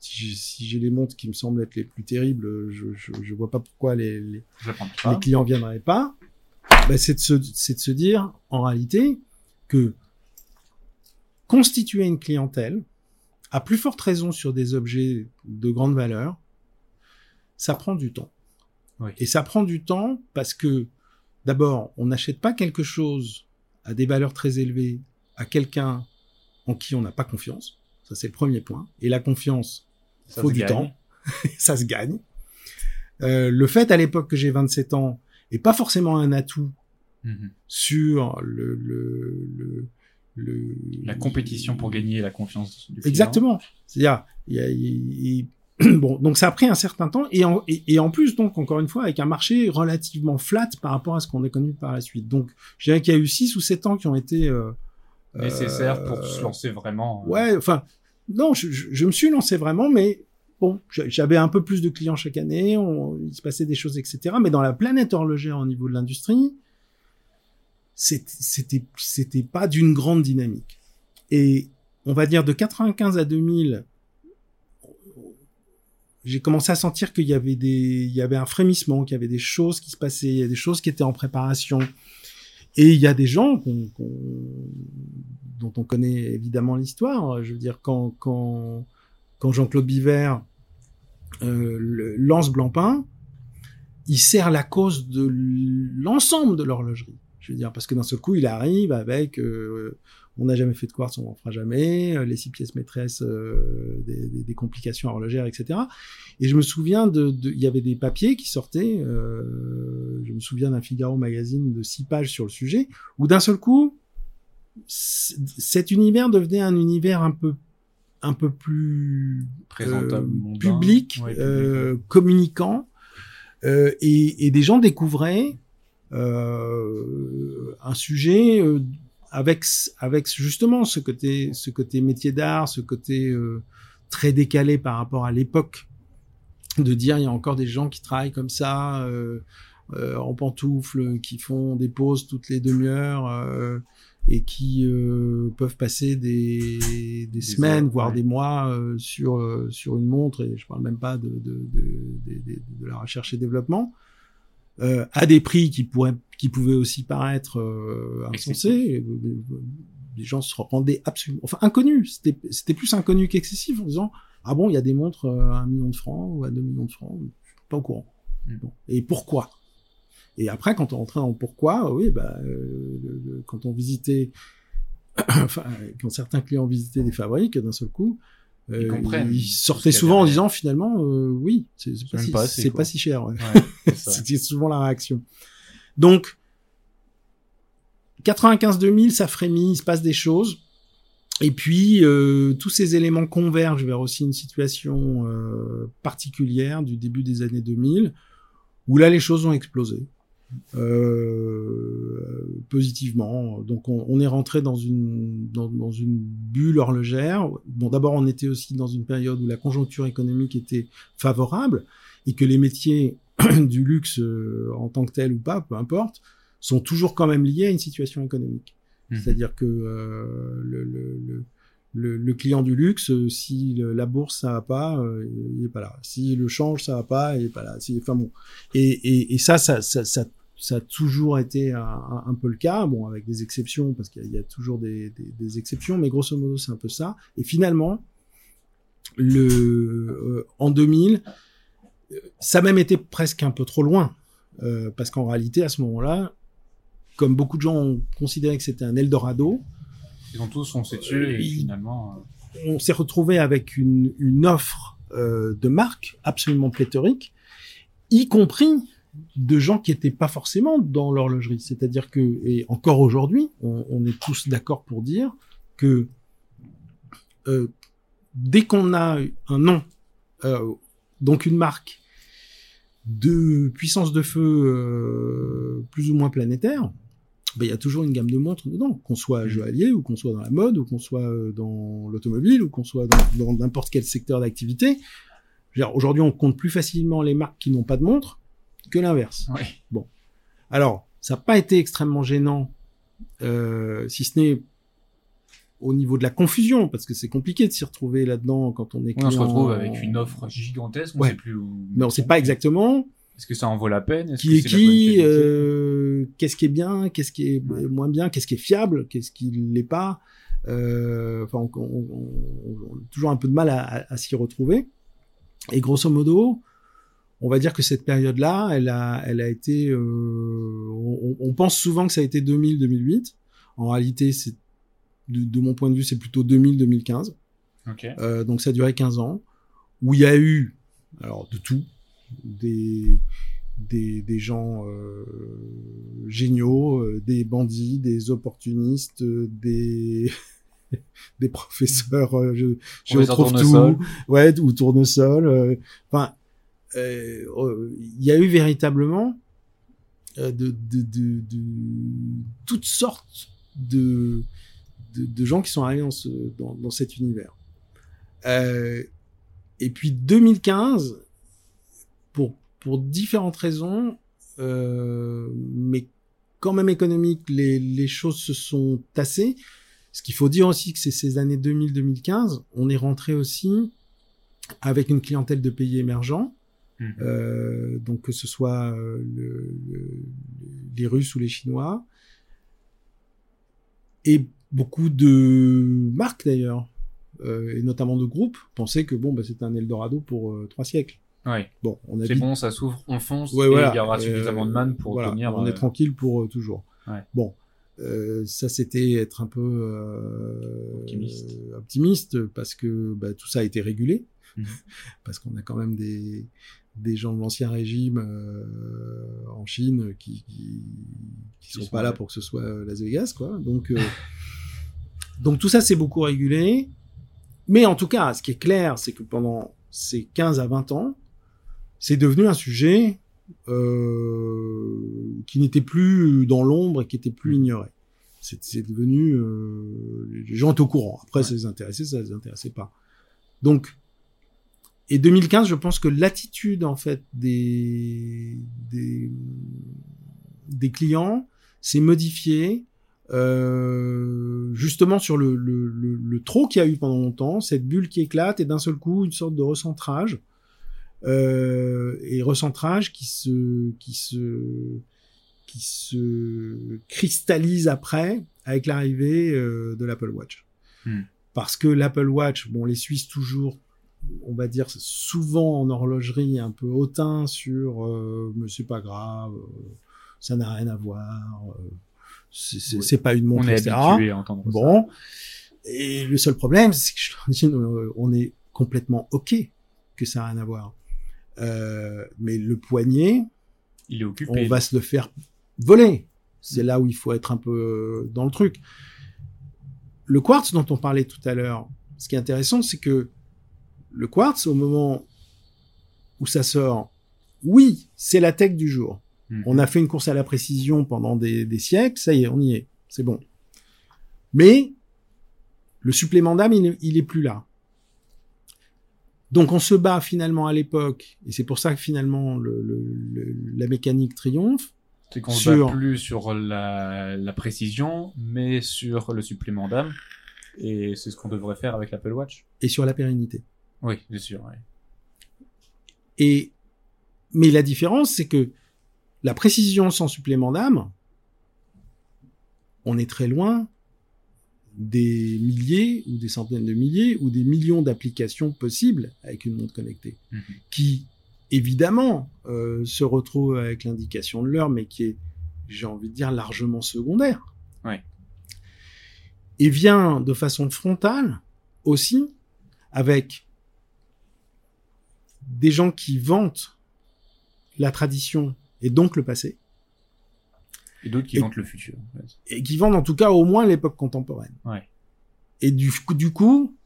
si j'ai les montres qui me semblent être les plus terribles, je je, je vois pas pourquoi les, les, les clients viendraient pas. Bah, c'est de se c'est de se dire en réalité que constituer une clientèle à plus forte raison sur des objets de grande valeur, ça prend du temps. Oui. Et ça prend du temps parce que d'abord, on n'achète pas quelque chose à des valeurs très élevées à quelqu'un en qui on n'a pas confiance. Ça, c'est le premier point. Et la confiance, Ça faut du gagne. temps. ça se gagne. Euh, le fait à l'époque que j'ai 27 ans est pas forcément un atout Mhm. sur le, le, le, le- La compétition pour gagner la confiance du client. Exactement. C'est-à-dire, il y a, il- il- bon, donc ça a pris un certain temps et en, et, et en plus donc encore une fois avec un marché relativement flat par rapport à ce qu'on est connu par la suite. Donc je dirais qu'il y a eu six ou sept ans qui ont été euh, euh, pour se lancer vraiment. euh, Ouais, enfin, non, je, je, je me suis lancé vraiment, mais bon, j'a- j'avais un peu plus de clients chaque année, on, il se passait des choses, etc. Mais dans la planète horlogère au niveau de l'industrie, c'était c'était pas d'une grande dynamique. Et on va dire de 95 à 2000, j'ai commencé à sentir qu'il y avait des, il y avait un frémissement, qu'il y avait des choses qui se passaient, il y a des choses qui étaient en préparation. Et il y a des gens dont on connaît évidemment l'histoire. Je veux dire, quand, quand, quand Jean-Claude Biver euh, lance Blancpain, il sert la cause de l'ensemble de l'horlogerie. Je veux dire, parce que d'un seul coup, il arrive avec euh, on n'a jamais fait de quartz, on n'en fera jamais, euh, les six pièces maîtresses, euh, des, des- des complications horlogères, etc. Et je me souviens de, il y avait des papiers qui sortaient. euh, je me souviens d'un Figaro magazine de six pages sur le sujet, où d'un seul coup, cet univers devenait un univers un peu un peu plus Présentable, euh, public, Ouais, public, communicant, et, et des gens découvraient un sujet avec avec justement ce côté ce côté métier d'art, ce côté euh, très décalé par rapport à l'époque de dire il y a encore des gens qui travaillent comme ça euh, euh, en pantoufles, qui font des pauses toutes les demi-heures euh, et qui euh, peuvent passer des, des, semaines, heures, voire ouais. des mois euh, sur euh, sur une montre et je parle même pas de de, de, de, de- de la recherche et développement euh, à des prix qui pourraient qui pouvaient aussi paraître euh, insensés. Euh, Les gens se rendaient absolument, enfin inconnus. C'était c'était plus inconnu qu'excessif en disant ah bon il y a des montres euh, à un million de francs ou à deux millions de francs, je suis pas au courant. Mm. Bon. Et pourquoi? Et après quand on rentrait dans pourquoi, oui bah euh, le- le- quand on visitait, enfin quand certains clients visitaient des fabriques d'un seul coup. Ils euh, ils sortaient souvent en disant finalement euh, oui c'est pas, si, pas assez, si cher ouais. C'était souvent la réaction. Donc, 95-2000, ça frémit, il se passe des choses. Et puis, euh, tous ces éléments convergent vers aussi une situation euh, particulière du début des années 2000, où là, les choses ont explosé. Euh, positivement. Donc, on, est rentré dans une, dans une bulle horlogère. Bon, d'abord, on était aussi dans une période où la conjoncture économique était favorable et que les métiers du luxe euh, en tant que tel ou pas, peu importe, sont toujours quand même liés à une situation économique. Mhm. C'est-à-dire que euh, le, le, le, le, client du luxe, euh, si la bourse ça va pas, euh, il est pas là. Si le change ça va pas, il est pas là. Si, enfin bon. Et, et, et ça, ça, ça, ça, ça a toujours été un, un- un peu le cas, bon avec des exceptions parce qu'il y, y a toujours des, des, des exceptions, mais grosso modo c'est un peu ça. Et finalement, le euh, en 2000, euh, ça a même été presque un peu trop loin euh, parce qu'en réalité à ce moment-là, comme beaucoup de gens ont considéré que c'était un Eldorado, Ils ont tous foncé dessus et Il- finalement. euh, on s'est retrouvé avec une, une offre euh, de marque absolument pléthorique, y compris de gens qui étaient pas forcément dans l'horlogerie. C'est-à-dire que, et encore aujourd'hui, on, on est tous d'accord pour dire que euh, dès qu'on a un nom, euh, donc une marque de puissance de feu euh, plus ou moins planétaire, ben, il y a toujours une gamme de montres dedans, qu'on soit Mm. joaillier ou qu'on soit dans la mode ou qu'on soit euh, dans l'automobile ou qu'on soit dans n'importe quel secteur d'activité. Aujourd'hui, on compte plus facilement les marques qui n'ont pas de montre que l'inverse. Ouais. Alors, ça n'a pas été extrêmement gênant, euh, si ce n'est au niveau de la confusion, parce que c'est compliqué de s'y retrouver là-dedans quand on est client. on se retrouve avec une offre gigantesque, on Ouais. sait plus où. Mais on sait pas exactement Est-ce que ça en vaut la peine? Est-ce qui que est la bonne qui, euh, qu'est-ce qui est bien, qu'est-ce qui est moins bien, qu'est-ce qui est fiable, qu'est-ce qui l'est pas. Euh, Enfin, on, on- on- on a toujours un peu de mal à, à- à s'y retrouver. Et grosso modo, on va dire que cette période-là, elle a, elle a été. euh, on, on pense souvent que ça a été 2000-2008. En réalité, c'est de, de mon point de vue, c'est plutôt 2000-2015. Ok. Euh, donc ça a duré 15 ans, où il y a eu, alors de tout, des, des, des gens euh, géniaux, euh, des bandits, des opportunistes, euh, des, des professeurs, euh, je, je retrouve Tournesol. tout, ouais, ou tournesol. euh, Enfin, il y a eu véritablement euh, de, de, de, de toutes sortes de, de, de gens qui sont arrivés dans, ce, dans, dans cet univers. Euh, et puis 2015, pour, pour différentes raisons, euh, mais quand même économiques, les, les choses se sont tassées. Ce qu'il faut dire aussi que c'est ces années 2000-2015, on est rentré aussi avec une clientèle de pays émergents, Mhm. euh, donc que ce soit le- le- les Russes ou les Chinois, et beaucoup de marques d'ailleurs, euh, et notamment de groupes, pensaient que bon, bah, c'était un Eldorado pour euh, trois siècles. Ouais. Bon, on a C'est bon, ça s'ouvre, on fonce, Ouais, et voilà. il y aura Euh, suffisamment de man pour voilà, tenir. On euh, est tranquille pour euh, toujours. Ouais. Bon, euh, ça c'était être un peu euh, Optimiste. euh, optimiste parce que bah, tout ça a été régulé, Mhm. parce qu'on a quand même des des gens de l'ancien régime euh, en Chine qui qui, qui sont sont pas là pour que ce soit euh, Las Vegas quoi. Donc euh, donc tout ça c'est beaucoup régulé, mais en tout cas ce qui est clair c'est que pendant ces 15 à 20 ans c'est devenu un sujet euh, qui n'était plus dans l'ombre et qui était plus ignoré. C'est devenu euh, les gens étaient au courant. Après, Ouais. ça les intéressait, ça les intéressait pas. Donc, et 2015, je pense que l'attitude en fait des des, des clients s'est modifiée euh, justement sur le, le, le, le trop qu'il y a eu pendant longtemps, cette bulle qui éclate et d'un seul coup une sorte de recentrage euh, et recentrage qui se qui se qui se cristallise après avec l'arrivée euh, de l'Apple Watch. Hmm. Parce que l'Apple Watch, bon, les Suisses toujours, on va dire souvent en horlogerie un peu hautain sur, mais c'est pas grave, ça n'a rien à voir, c'est Oui. pas une montre, On est etc. habitué à entendre ça. Bon. Et le seul problème, c'est que je leur dis, on est complètement OK que ça n'a rien à voir. Euh, mais le poignet, Il est occupé. on va se le faire voler. C'est là où il faut être un peu dans le truc. Le quartz dont on parlait tout à l'heure, ce qui est intéressant, c'est que le quartz, au moment où ça sort, oui, c'est la tech du jour. Mhm. On a fait une course à la précision pendant des, des siècles, ça y est, on y est, c'est bon. Mais le supplément d'âme, il, est- il est plus là. Donc on se bat finalement à l'époque, et c'est pour ça que finalement le, le- le- la mécanique triomphe. C'est qu'on se bat plus sur la, la précision, mais sur le supplément d'âme. Et c'est ce qu'on devrait faire avec l'Apple Watch. et sur la pérennité. Oui, bien sûr. ouais. Et mais la différence, c'est que la précision sans supplément d'âme, on est très loin des milliers ou des centaines de milliers ou des millions d'applications possibles avec une montre connectée, Mhm. qui évidemment euh, se retrouve avec l'indication de l'heure, mais qui est, j'ai envie de dire, largement secondaire. Ouais. Et vient de façon frontale aussi avec des gens qui vantent la tradition et donc le passé, Et d'autres qui Et- vantent le futur. en fait. et qui vendent en tout cas au moins l'époque contemporaine. Ouais. Et du, coup- du coup,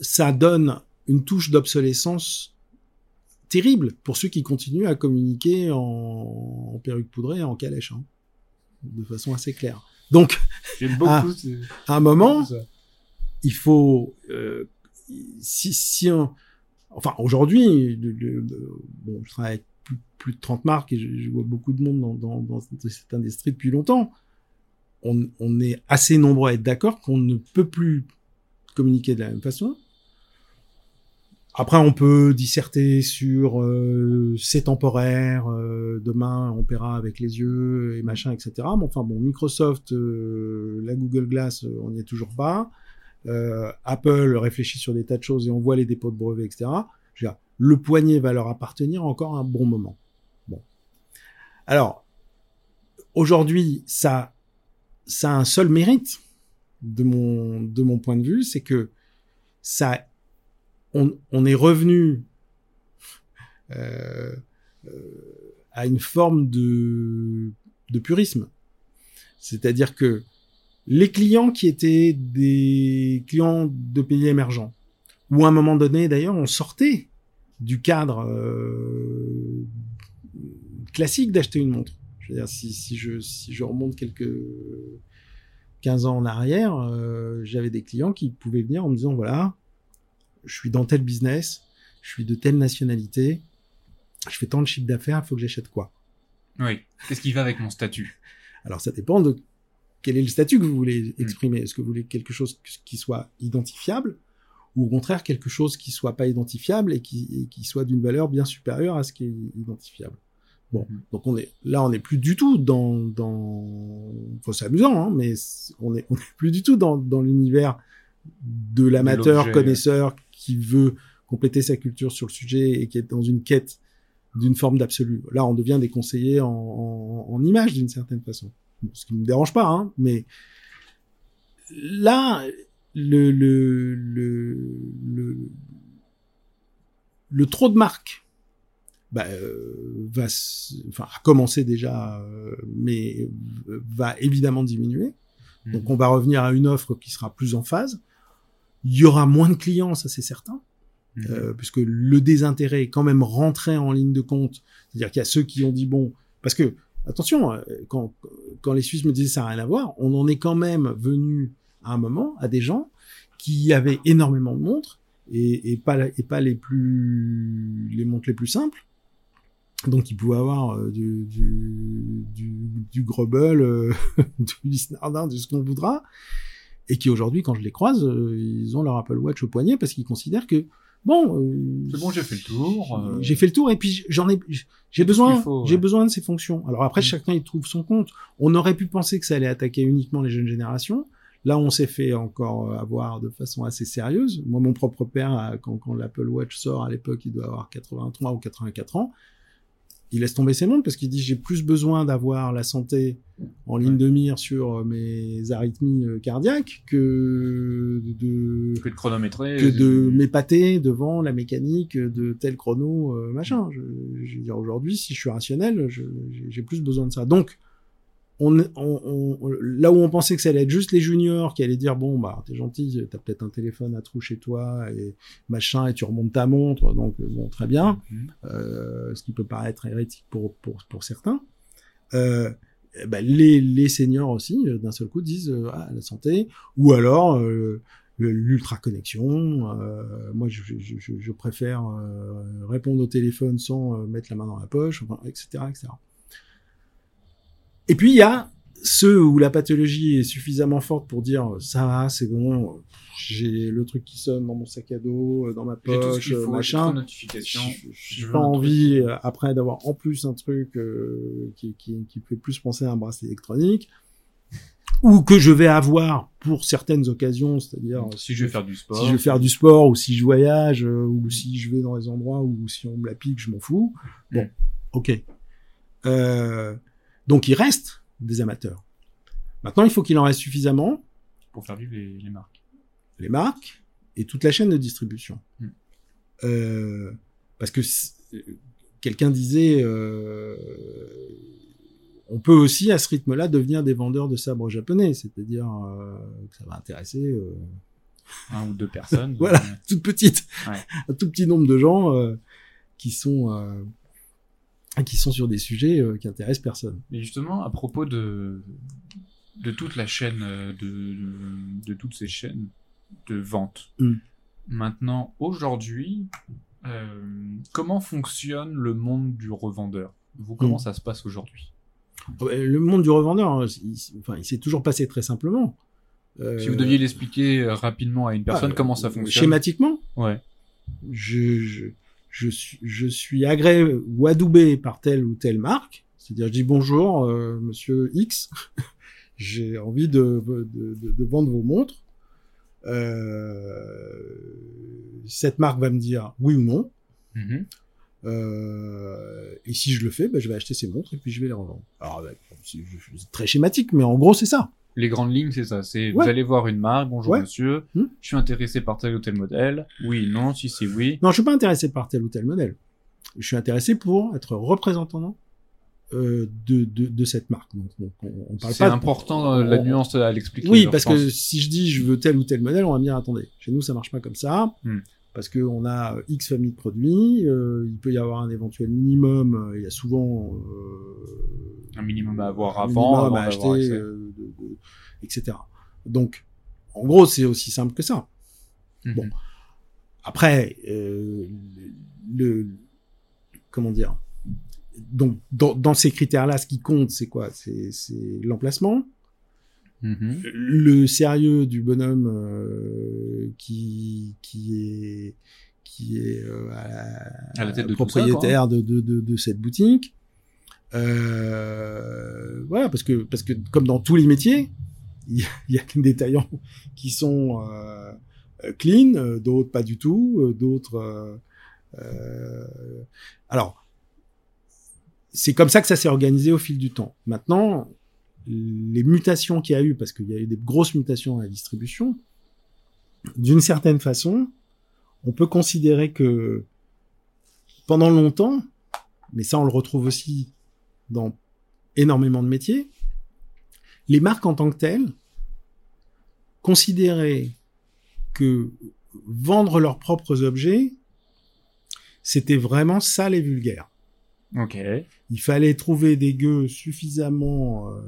ça donne une touche d'obsolescence terrible pour ceux qui continuent à communiquer en, en perruque poudrée et en calèche. hein. de façon assez claire. Donc, beaucoup. À un moment, il faut euh, si si on, enfin aujourd'hui bon je travaille avec plus, de 30 marques et je, vois beaucoup de monde dans, cette industrie depuis longtemps. On, est assez nombreux à être d'accord qu'on ne peut plus communiquer de la même façon. Après on peut disserter sur euh, c'est temporaire euh, demain on paiera avec les yeux et machin etc mais enfin bon Microsoft euh, la Google Glass on n'y est toujours pas. Apple réfléchit sur des tas de choses et on voit les dépôts de brevets, etc. Je veux dire, le poignet va leur appartenir encore un bon moment. Bon. Alors, aujourd'hui, ça, ça a un seul mérite de mon, de mon point de vue, c'est que ça, on, est revenu euh, euh, à une forme de, de purisme. C'est-à-dire que les clients qui étaient des clients de pays émergents, ou à un moment donné d'ailleurs on sortait du cadre euh, classique d'acheter une montre. Je veux dire, si, si, je, si je remonte quelques 15 ans en arrière, euh, j'avais des clients qui pouvaient venir en me disant, voilà, je suis dans tel business, je suis de telle nationalité, je fais tant de chiffre d'affaires, il faut que j'achète quoi? Oui. Qu'est-ce qui va avec mon statut? Alors ça dépend de quel est le statut que vous voulez exprimer. Est-ce que vous voulez quelque chose qui soit identifiable? Ou au contraire quelque chose qui soit pas identifiable et qui, et qui soit d'une valeur bien supérieure à ce qui est identifiable. Bon, Mhm. donc on est là, on n'est plus du tout dans dans. Enfin, c'est amusant, hein, mais on est on est plus du tout dans dans l'univers de l'amateur connaisseur qui veut compléter sa culture sur le sujet et qui est dans une quête d'une forme d'absolu. Là, on devient des conseillers en, en, en image d'une certaine façon. Ce qui ne me dérange pas, hein, mais là, le, le, le, le, trop de marques bah, euh, va, enfin, a commencé déjà, euh, mais va évidemment diminuer. Donc, on va revenir à une offre qui sera plus en phase. Il y aura moins de clients, ça c'est certain Mhm. euh, puisque le désintérêt est quand même rentré en ligne de compte. C'est-à-dire qu'il y a ceux qui ont dit bon, parce que attention, quand quand les Suisses me disaient ça n'a rien à voir, on en est quand même venu à un moment à des gens qui avaient énormément de montres et, et pas la- et pas les plus les montres les plus simples. Donc ils pouvaient avoir euh, du du du, du Grubble, euh, du Snardin, de ce qu'on voudra, et qui aujourd'hui, quand je les croise, euh, ils ont leur Apple Watch au poignet parce qu'ils considèrent que bon, euh, C'est bon, j'ai fait le tour. euh, j'ai fait le tour et puis j'en ai, j'ai besoin, j'ai besoin de ces fonctions. Alors après, Mm. chacun il trouve son compte. On aurait pu penser que ça allait attaquer uniquement les jeunes générations. Là, on s'est fait encore euh, avoir de façon assez sérieuse. Moi, mon propre père, euh, quand, quand l'Apple Watch sort à l'époque, il doit avoir 83 ou 84 ans. Il laisse tomber ses montres parce qu'il dit j'ai plus besoin d'avoir la santé en ligne Ouais. de mire sur euh, mes arythmies cardiaques que de que de chronométrer. que de m'épater devant la mécanique de tel chrono machin. Je, je veux dire aujourd'hui, si je suis rationnel, j'ai plus besoin de ça. Donc, on, on, on- là où on pensait que ça allait être juste les juniors qui allaient dire bon bah t'es gentil, t'as peut-être un téléphone à trou chez toi et machin et tu remontes ta montre, donc euh, bon très bien Mhm. euh, ce qui peut paraître hérétique pour, pour, pour certains. Euh, ben, les, les seniors aussi, euh, d'un seul coup, disent euh, ah, la santé, ou alors euh, l'ultra connexion. euh, moi, je, je, je, je préfère euh, répondre au téléphone sans euh, mettre la main dans la poche, enfin, etc., etc. Et puis il y a ceux où la pathologie est suffisamment forte pour dire ça va, c'est bon, j'ai le truc qui sonne dans mon sac à dos, euh, dans ma poche, euh, faut, machin notification. j'ai pas truc. envie euh, après d'avoir en plus un truc euh, qui, qui, qui fait plus penser à un bracelet électronique ou que je vais avoir pour certaines occasions, c'est-à-dire Si je vais faire du sport. si je vais faire du sport ou si je voyage euh, ou si je vais dans les endroits où si on me la pique, je m'en fous. Bon, ok. Euh, donc il reste des amateurs. Maintenant, il faut qu'il en reste suffisamment Pour faire vivre les, les marques. les marques et toute la chaîne de distribution. Mm. Euh, parce que c- quelqu'un disait, euh, on peut aussi à ce rythme-là devenir des vendeurs de sabres japonais, c'est-à-dire euh, que ça va intéresser euh, Un ou deux personnes. Voilà. euh, toute petite, Ouais. un tout petit nombre de gens euh, qui sont euh, qui sont sur des sujets euh, qui intéressent personne. Et justement, à propos de, de toute la chaîne, euh, de, de, de toutes ces chaînes de vente, Mm. maintenant, aujourd'hui, euh, comment fonctionne le monde du revendeur? Vous, comment Mm. ça se passe aujourd'hui? Euh, Le monde du revendeur, hein, il, enfin, il s'est toujours passé très simplement. Euh, Si vous deviez l'expliquer rapidement à une personne, ah, comment ça fonctionne? Schématiquement, Ouais. je, je, je suis, je suis agréé ou adoubé par telle ou telle marque. C'est-à-dire, je dis bonjour, euh, monsieur X. J'ai envie de, de, de, de vendre vos montres. Euh, cette marque va me dire oui ou non. Mhm. Euh, et si je le fais, ben, je vais acheter ces montres et puis je vais les revendre. Alors, ben, c'est c'est très schématique, mais en gros, c'est ça. Les grandes lignes, c'est ça. C'est Ouais. vous allez voir une marque, bonjour Ouais. monsieur, Hmm. je suis intéressé par tel ou tel modèle. Oui, non, si c'est oui. Non, je suis pas intéressé par tel ou tel modèle. Je suis intéressé pour être représentant euh, de, de, de cette marque. Donc, donc, on, on parle C'est important euh, la on- nuance à l'expliquer. Oui, parce que si je dis je veux tel ou tel modèle, on va me dire attendez, chez nous ça marche pas comme ça, Hmm. Parce que on a euh, X familles de produits, euh, il peut y avoir un éventuel minimum, euh, il y a souvent un minimum à avoir avant, à acheter, accès. de- de- etc. Donc, en gros, c'est aussi simple que ça. Mhm. bon. Après, le, le- comment dire? Donc, dans, dans ces critères-là, ce qui compte, c'est quoi? C'est l'emplacement, Mhm. le sérieux du bonhomme euh, qui qui est qui est euh, à la- À la tête de tout ça, propriétaire de, de, de, de cette boutique. Euh, voilà, parce que parce que comme dans tous les métiers, il y a, des détaillants qui sont euh, euh, clean, euh, d'autres pas du tout, d'autres. alors, c'est comme ça que ça s'est organisé au fil du temps. Maintenant, les mutations qu'il y a eu, parce qu'il y a eu des grosses mutations à la distribution, d'une certaine façon, on peut considérer que pendant longtemps, mais ça on le retrouve aussi dans énormément de métiers, les marques en tant que telles considéraient que vendre leurs propres objets, c'était vraiment sale et vulgaire. Ok. Il fallait trouver des gueux suffisamment euh,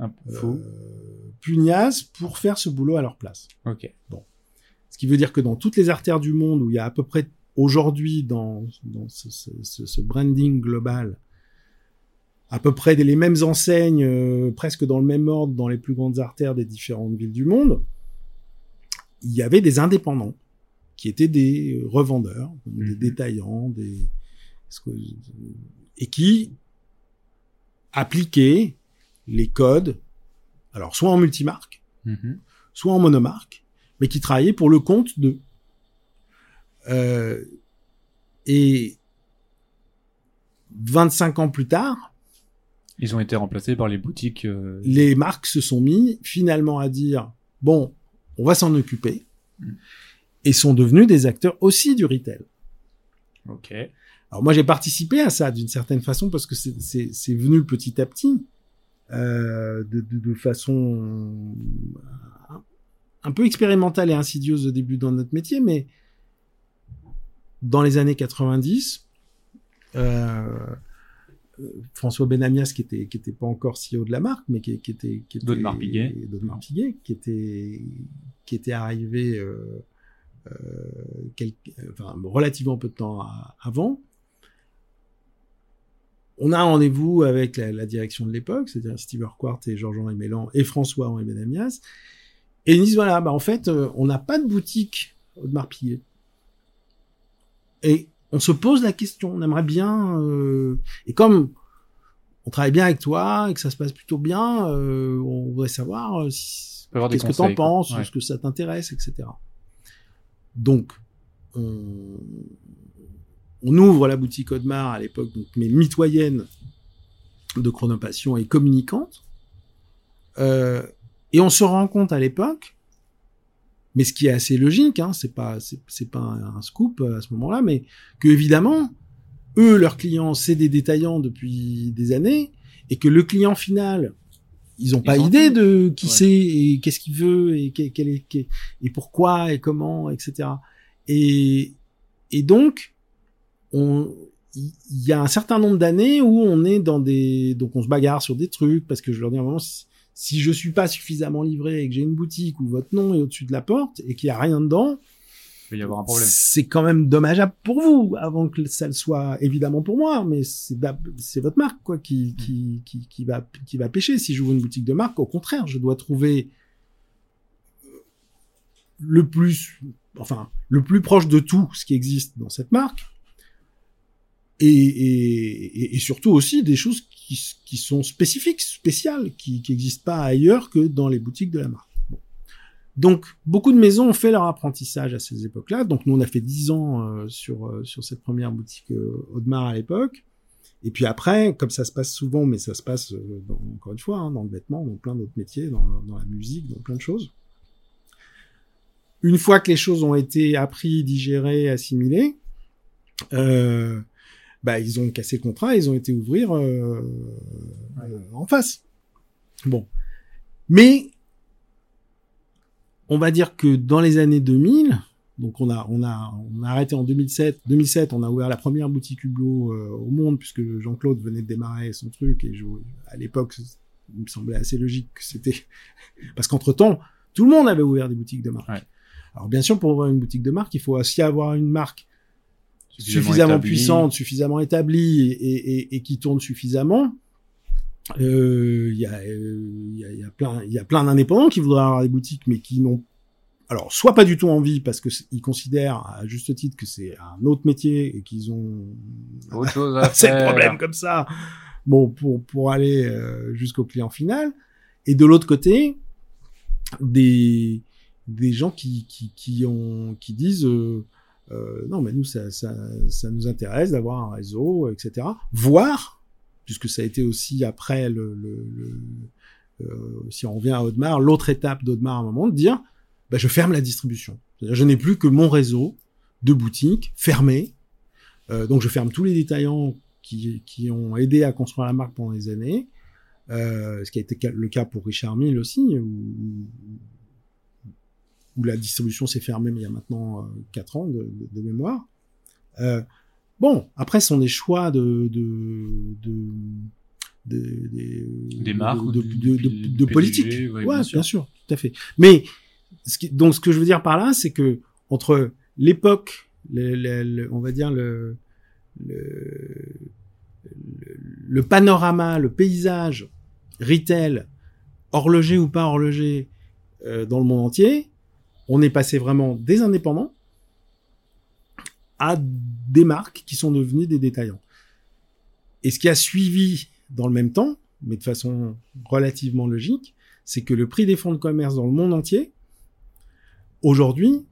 Un peu fou. euh, pugnaces pour faire ce boulot à leur place. Ok. Ce qui veut dire que dans toutes les artères du monde où il y a à peu près aujourd'hui dans, dans ce, ce- ce- ce branding global, à peu près les mêmes enseignes, euh, presque dans le même ordre dans les plus grandes artères des différentes villes du monde, il y avait des indépendants qui étaient des euh, revendeurs, des Mhm. détaillants, des et qui appliquaient les codes, alors soit en multimarque, Mhm. soit en monomarque, mais qui travaillaient pour le compte de. Euh, et 25 ans plus tard, Ils ont été remplacés par les boutiques. euh, les marques se sont mis finalement à dire bon, on va s'en occuper, Mm. et sont devenus des acteurs aussi du retail. Ok. Alors moi j'ai participé à ça d'une certaine façon parce que c'est- venu petit à petit, de, de, de façon un- peu expérimentale et insidieuse au début dans notre métier, mais dans les années 90, euh, François Benamias qui était qui était pas encore CEO de la marque, mais qui, qui était qui était Piguet. Piguet, qui était qui était arrivé euh, euh, quel- enfin, relativement peu de temps à- avant. On a un rendez-vous avec la, la direction de l'époque, c'est-à-dire Steve Urquhart et Georges-Henri Mélan et François-Henri Benamias. Et ils disent, voilà, bah, en fait, euh, on n'a pas de boutique Audemars Piguet. Et on se pose la question, on aimerait bien... euh, et comme on travaille bien avec toi et que ça se passe plutôt bien, euh, on voudrait savoir si- qu'est-ce que t'en penses, Ouais. est-ce que ça t'intéresse, etc. Donc, on, on ouvre la boutique Audemars à l'époque, donc mais mitoyenne de chronopassion et communicante. Euh, et on se rend compte à l'époque, mais ce qui est assez logique, hein, c'est pas c'est, pas un, un scoop à ce moment-là, mais que évidemment, eux leurs clients c'est des détaillants depuis des années et que le client final ils ont Ils pas idée de qui Ouais. c'est et qu'est-ce qu'il veut et quel, quel est quel- et pourquoi et comment etc et et donc on il y a un certain nombre d'années où on est dans des donc on se bagarre sur des trucs parce que je leur dis à un moment si, je suis pas suffisamment livré et que j'ai une boutique où votre nom est au-dessus de la porte et qu'il y a rien dedans Il va y avoir un problème. c'est quand même dommageable pour vous avant que ça le soit évidemment pour moi mais c'est votre marque quoi qui qui qui qui va qui va pêcher si j'ouvre une boutique de marque au contraire je dois trouver le plus enfin le plus proche de tout ce qui existe dans cette marque et, et, et- surtout aussi des choses qui, qui sont spécifiques, spéciales, qui n'existent pas ailleurs que dans les boutiques de la marque. Donc, beaucoup de maisons ont fait leur apprentissage à ces époques-là. Donc, nous, on a fait 10 ans euh, sur, euh, sur cette première boutique euh, Audemars à l'époque. Et puis après, comme ça se passe souvent, mais ça se passe, euh, dans- encore une fois, hein, dans le vêtement, dans plein d'autres métiers, dans, dans la musique, dans plein de choses. Une fois que les choses ont été appris, digérées, assimilées, euh, bah, ils ont cassé le contrat, ils ont été ouvrir euh, euh, en face. Bon. Mais on va dire que dans les années 2000, donc on a on a on a arrêté en 2007. 2007, on a ouvert la première boutique Hublot euh, au monde puisque Jean-Claude venait de démarrer son truc et je, à l'époque, il me semblait assez logique que c'était parce qu'entre temps, tout le monde avait ouvert des boutiques de marque. Ouais. Alors bien sûr, pour ouvrir une boutique de marque, il faut aussi avoir une marque suffisamment, établi. puissante, suffisamment établie et, et, et qui tourne suffisamment. Euh, Il y, a, euh, il y, a, y a plein, il y a plein d'indépendants qui voudraient avoir des boutiques, mais qui n'ont, alors soit pas du tout envie parce que ils considèrent à juste titre que c'est un autre métier et qu'ils ont Autre chose à assez de faire. problèmes comme ça, bon pour pour aller euh, jusqu'au client final. Et de l'autre côté, des des gens qui qui qui ont qui disent euh, euh, non mais nous ça ça ça nous intéresse d'avoir un réseau etc. Voire puisque ça a été aussi après le, euh, si on revient à Audemars l'autre étape d'Audemars à un moment de dire bah, je ferme la distribution. Je n'ai plus que mon réseau de boutiques fermé. Euh, donc je ferme tous les détaillants qui, ont aidé à construire la marque pendant des années. Euh, ce qui a été le cas pour Richard Mille aussi, où la distribution s'est fermée il y a maintenant euh, quatre ans de, de- de mémoire. Euh, bon, après, ce sont des choix de de de de- des marques ou de, politique. ouais, ouais, bien sûr. tout à fait. Mais ce qui, donc, ce que je veux dire par là, c'est que entre l'époque, on va dire le, le, le, le panorama, le paysage, retail, horloger ou pas horloger, euh, dans le monde entier, on est passé vraiment des indépendants à des marques qui sont devenues des détaillants. Et ce qui a suivi dans le même temps, mais de façon relativement logique, c'est que le prix des fonds de commerce dans le monde entier, aujourd'hui,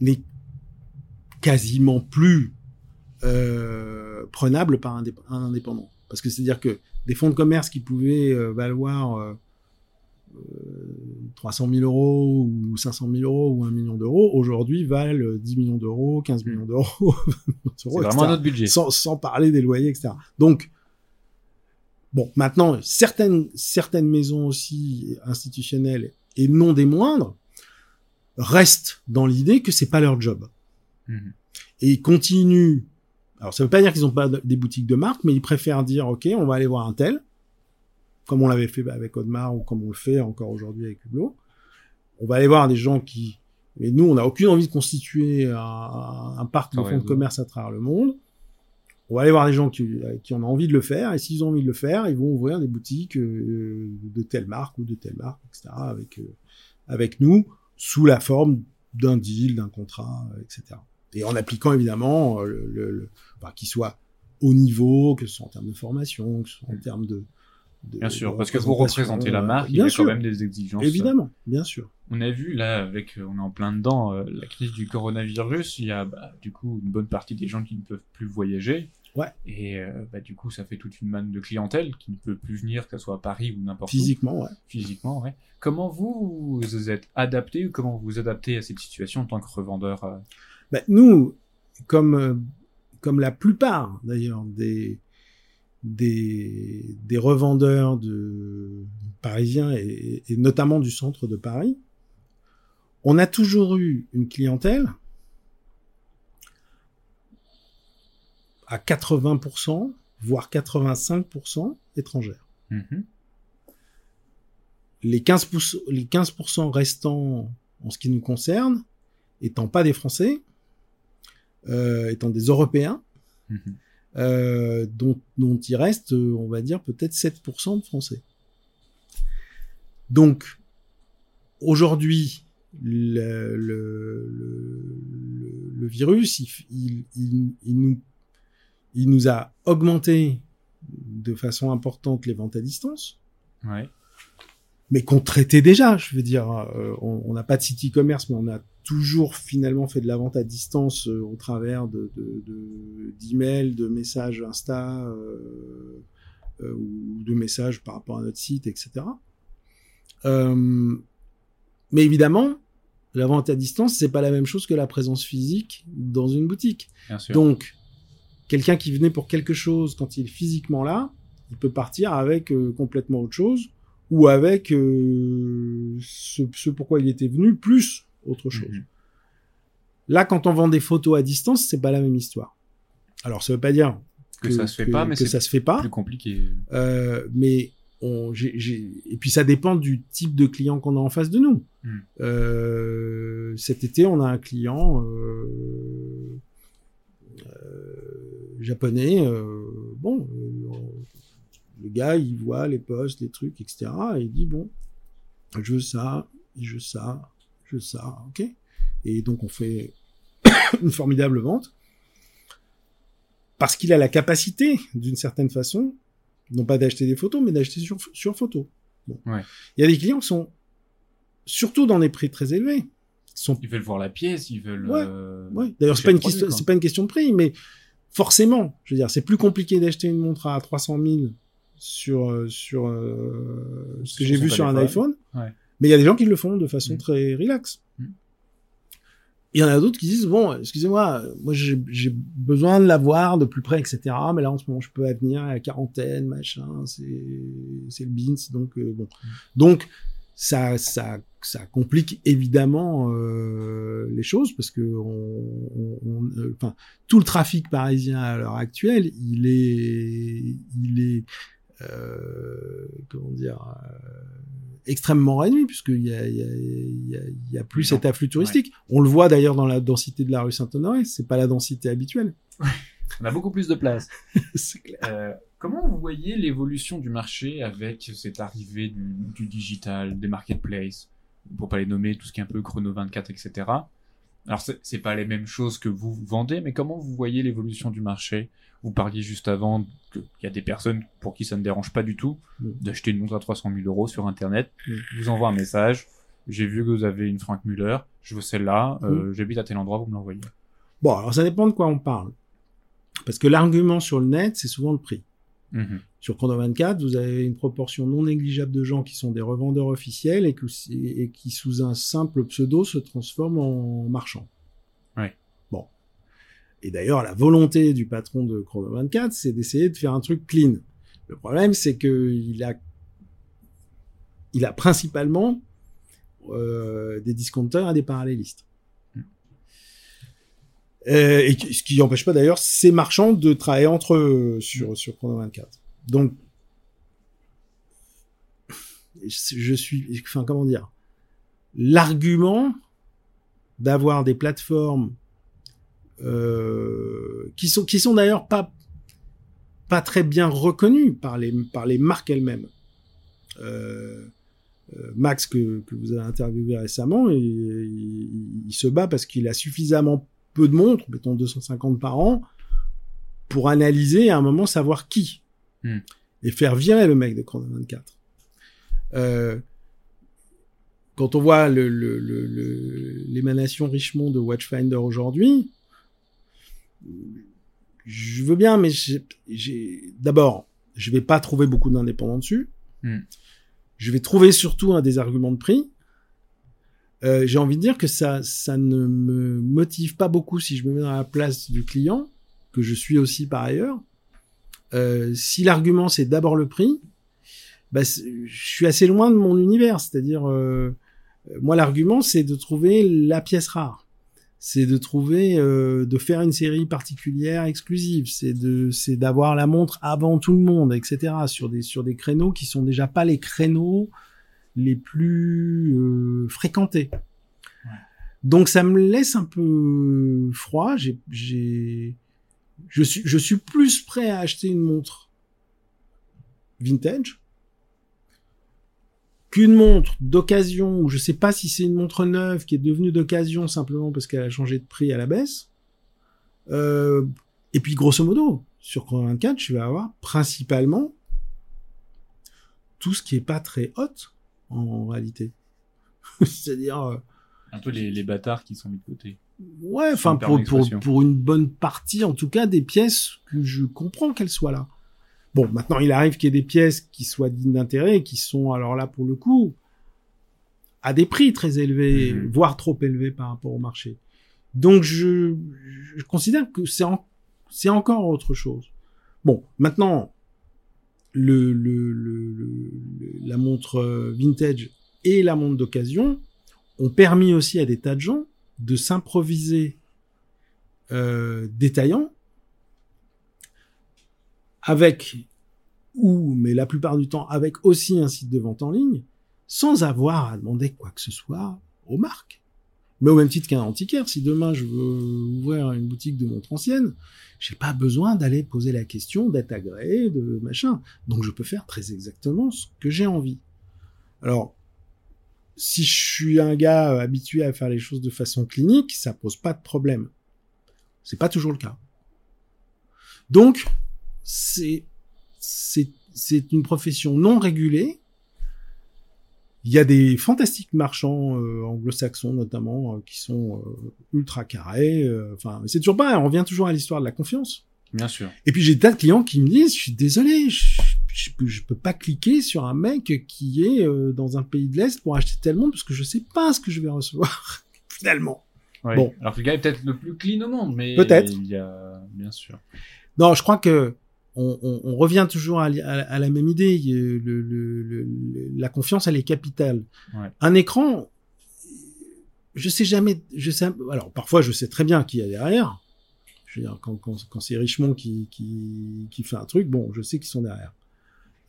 n'est quasiment plus euh, prenable par un, dép- un indépendant. Parce que c'est-à-dire que des fonds de commerce qui pouvaient euh, valoir euh, 300 000 euros ou 500 000 euros ou 1 million d'euros, aujourd'hui valent 10 millions d'euros, 15 millions d'euros, 20 millions C'est vraiment etc. budget. sans, sans parler des loyers, etc. Donc, bon, maintenant, certaines, certaines maisons aussi institutionnelles, et non des moindres, restent dans l'idée que c'est pas leur job. Mhm. Et ils continuent. Alors, ça veut pas dire qu'ils ont pas de- des boutiques de marque, mais ils préfèrent dire, OK, on va aller voir un tel, comme on l'avait fait avec Audemars ou comme on le fait encore aujourd'hui avec Hublot. On va aller voir des gens qui, mais nous, on n'a aucune envie de constituer un, un parc de Un fonds de commerce à travers le monde. On va aller voir des gens qui, qui en ont envie de le faire, et s'ils ont envie de le faire, ils vont ouvrir des boutiques euh, de telle marque ou de telle marque, etc. avec euh, avec nous sous la forme d'un deal, d'un contrat, euh, etc. Et en appliquant évidemment le, le, le- enfin, qu'il soit au niveau, que ce soit en termes de formation, que ce soit en termes de, de- Bien sûr, de parce que pour représenter la euh, marque, il y a sûr, quand même des exigences. évidemment, bien sûr. On a vu là, avec, euh, on est en plein dedans, euh, la crise du coronavirus, il y a bah, du coup une bonne partie des gens qui ne peuvent plus voyager. Ouais. Et euh, bah, du coup, ça fait toute une manne de clientèle qui ne peut plus venir, que ce soit à Paris ou n'importe où. Physiquement, ouais. Physiquement, ouais. Comment vous vous êtes adapté ou comment vous vous adaptez à cette situation en tant que revendeur euh, Ben, nous, comme euh, comme la plupart d'ailleurs des des des revendeurs de parisiens et, et notamment du centre de Paris, on a toujours eu une clientèle à 80%, voire 85% étrangères. Mhm. Les 15%, les 15% restants en ce qui nous concerne, étant pas des Français, euh, étant des Européens, Mhm. Euh, dont, dont il reste, euh, on va dire, peut-être 7% de Français. Donc, aujourd'hui, le, le, virus, il, il, il, il nous, il nous a augmenté de façon importante les ventes à distance, Ouais. Mais qu'on traitait déjà. Je veux dire, euh, on n'a pas de site e-commerce, mais on a toujours finalement fait de la vente à distance euh, au travers de de- de- d'emails, de, messages Insta euh, euh, ou de messages par rapport à notre site, etc. Euh, mais évidemment, la vente à distance, c'est pas la même chose que la présence physique dans une boutique. Bien sûr. Donc, quelqu'un qui venait pour quelque chose, quand il est physiquement là, il peut partir avec euh, complètement autre chose, ou avec euh, ce, ce pourquoi il était venu, plus autre chose. Mhm. Là, quand on vend des photos à distance, c'est pas la même histoire. Alors, ça veut pas dire que, ça se fait que- pas, mais que c'est ça se fait pas. plus compliqué. Euh, mais on, et puis ça dépend du type de client qu'on a en face de nous. Hmm. Euh, cet été, on a un client japonais. bon, le gars, il voit les posts, les trucs, etc. Et il dit bon, je veux ça, je veux ça, je veux ça, ok. Et donc on fait une formidable vente parce qu'il a la capacité, d'une certaine façon, non pas d'acheter des photos, mais d'acheter sur, sur photo. Bon. Ouais. Il y a des clients qui sont, surtout dans des prix très élevés, sont, Ils veulent voir la pièce, ils veulent. Ouais, euh, ouais. D'ailleurs, c'est pas une question, pas une question de prix, mais forcément, je veux dire, c'est plus compliqué d'acheter une montre à 300 000 sur, euh, sur, euh, ce que j'ai vu sur un iPhone. Ouais. Mais il y a des gens qui le font de façon Mm. très relax. Mm. Il y en a d'autres qui disent bon, excusez-moi, moi j'ai j'ai besoin de la voir de plus près, etc. Mais là en ce moment je peux venir à la quarantaine, machin, c'est c'est le beans, donc euh, bon, donc ça ça ça complique évidemment euh, les choses parce que on, on- on- euh, tout le trafic parisien à l'heure actuelle, il est il est comment dire euh, extrêmement réduit puisqu'il y a, il y, a, il y, a, il y a plus cet afflux touristique. On le voit d'ailleurs dans la densité de la rue Saint-Honoré, c'est pas la densité habituelle. On a beaucoup plus de place. clair. Euh, comment vous voyez l'évolution du marché avec cette arrivée du, du digital, des marketplaces, pour pas les nommer, tout ce qui est un peu chrono 24, etc. Alors c'est pas les mêmes choses que vous vendez, mais comment vous voyez l'évolution du marché Vous parliez juste avant qu'il y a des personnes pour qui ça ne dérange pas du tout d'acheter une montre à 300 000 euros sur Internet. Je vous envoie un message. J'ai vu que vous avez une Frank Muller. Je veux celle-là. Euh, J'habite à tel endroit. Vous me l'envoyez. Bon, alors ça dépend de quoi on parle. Parce que l'argument sur le net, c'est souvent le prix. Mhm. Sur Chrono 24, vous avez une proportion non négligeable de gens qui sont des revendeurs officiels et, que- et qui, sous un simple pseudo, se transforment en marchands. Et d'ailleurs, la volonté du patron de Chrono 24, c'est d'essayer de faire un truc clean. Le problème, c'est que il a, il a principalement euh, des discounters et des parallélistes. Mm. Euh, et ce qui n'empêche pas d'ailleurs ces marchands de travailler entre eux sur, sur Chrono 24. Donc, je suis, enfin, comment dire, l'argument d'avoir des plateformes euh, qui sont, qui sont d'ailleurs pas, pas très bien reconnues par les, par les marques elles-mêmes. Euh, euh, Max que, que vous avez interviewé récemment, il, il- il se bat parce qu'il a suffisamment peu de montres, mettons 250 par an, pour analyser à un moment savoir qui Hmm. et faire virer le mec de Chrono 24. Euh, quand on voit le- le- le- le- l'émanation Richemont de Watchfinder aujourd'hui, je veux bien, mais j'ai- d'abord, je vais pas trouver beaucoup d'indépendants dessus. Hmm. Je vais trouver surtout un des arguments de prix. Euh, j'ai envie de dire que ça, ça ne me motive pas beaucoup si je me mets dans la place du client, que je suis aussi par ailleurs. Euh, si l'argument c'est d'abord le prix, bah, je suis assez loin de mon univers. C'est-à-dire, euh, moi l'argument c'est de trouver la pièce rare. C'est de trouver, euh, de faire une série particulière exclusive, c'est de, c'est d'avoir la montre avant tout le monde, etc. Sur des sur des créneaux qui sont déjà pas les créneaux les plus euh, fréquentés. Donc ça me laisse un peu froid. J'ai, j'ai, je suis, je suis plus prêt à acheter une montre vintage qu'une montre d'occasion, ou je sais pas si c'est une montre neuve qui est devenue d'occasion simplement parce qu'elle a changé de prix à la baisse. Euh, et puis grosso modo, sur Chrono 24, je vais avoir principalement tout ce qui est pas très hot en réalité. C'est-à-dire euh, Un peu les, les bâtards qui sont mis de côté. ouais, enfin pour, pour pour une bonne partie en tout cas des pièces que je comprends qu'elles soient là. Bon, maintenant il arrive qu'il y ait des pièces qui soient dignes d'intérêt qui sont alors là pour le coup à des prix très élevés, Mhm. voire trop élevés par rapport au marché. Donc je, je considère que c'est en- c'est encore autre chose. Bon, maintenant le, le, le, le- la montre euh, vintage et la montre d'occasion ont permis aussi à des tas de gens de s'improviser euh, détaillant avec ou mais la plupart du temps avec aussi un site de vente en ligne sans avoir à demander quoi que ce soit aux marques. Mais au même titre qu'un antiquaire, si demain je veux ouvrir une boutique de montres anciennes, j'ai pas besoin d'aller poser la question d'être agréé, de machin. Donc je peux faire très exactement ce que j'ai envie. Alors, si je suis un gars habitué à faire les choses de façon clinique, ça pose pas de problème. C'est pas toujours le cas. Donc, c'est, c'est, c'est une profession non régulée. Il y a des fantastiques marchands euh, anglo-saxons notamment euh, qui sont euh, ultra carrés. euh, Enfin, c'est toujours pas. On revient toujours à l'histoire de la confiance. Bien sûr. Et puis j'ai des tas de clients qui me disent, je suis désolé, je, je, peux- je peux pas cliquer sur un mec qui est euh, dans un pays de l'Est pour acheter tellement parce que je sais pas ce que je vais recevoir finalement. Ouais. Bon. Alors que le gars est peut-être le plus clean au monde, mais Peut-être. il y a, bien sûr. Non, je crois que on, on- on revient toujours à, li- à- à la même idée. Le- le- le- le- la confiance, elle est capitale. Ouais. Un écran, je sais jamais. Je sais. Alors parfois, je sais très bien qui y a derrière. Je veux dire, quand, quand, quand c'est Richemont qui, qui, qui fait un truc, bon, je sais qu'ils sont derrière.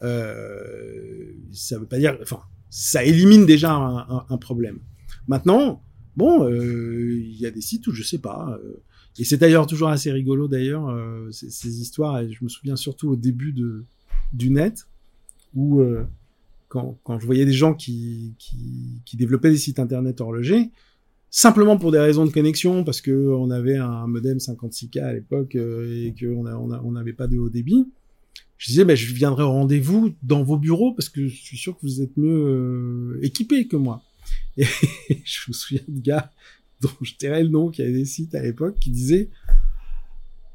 Euh, ça veut pas dire. Enfin, ça élimine déjà un, un- un problème. Maintenant, bon, euh, il y a des sites où je sais pas. euh, et c'est d'ailleurs toujours assez rigolo d'ailleurs euh, ces, ces histoires. Et je me souviens surtout au début de du net où euh, quand, quand je voyais des gens qui, qui, qui développaient des sites internet horlogers simplement pour des raisons de connexion parce que on avait un modem 56K à l'époque euh, et qu'on a, on on n'avait pas de haut débit. Je disais, ben, je viendrai au rendez-vous dans vos bureaux parce que je suis sûr que vous êtes mieux euh, équipés que moi. Et je me souviens de gars dont je tairais le nom, qui avait des sites à l'époque, qui disaient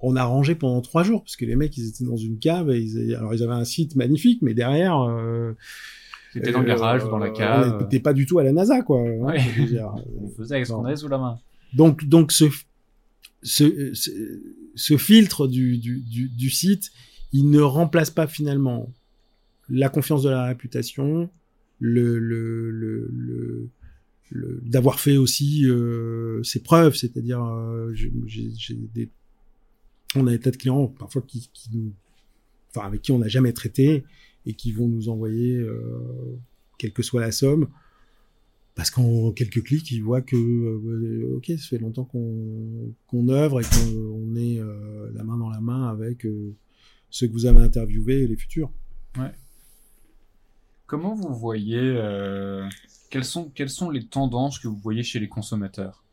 on a rangé pendant trois jours parce que les mecs ils étaient dans une cave et ils avaient- alors ils avaient un site magnifique mais derrière euh, C'était dans le euh, garage ou dans la cave. on n'était pas du tout à la NASA quoi hein, Ouais. dire. On faisait avec ce qu'on avait sous la main. donc donc ce ce, ce, ce filtre du, du, du, du site il ne remplace pas finalement la confiance de la réputation le le, le le- d'avoir fait aussi euh, ses preuves, c'est-à-dire euh, on a des tas de clients parfois avec qui on n'a jamais traité et qui vont nous envoyer euh, quelle que soit la somme. Parce qu'en quelques clics ils voient que ok ça fait longtemps qu'on qu'on œuvre et qu'on est la main dans la main avec ceux que vous avez interviewés et les futurs Comment vous voyez euh, quelles sont quelles sont les tendances que vous voyez chez les consommateurs?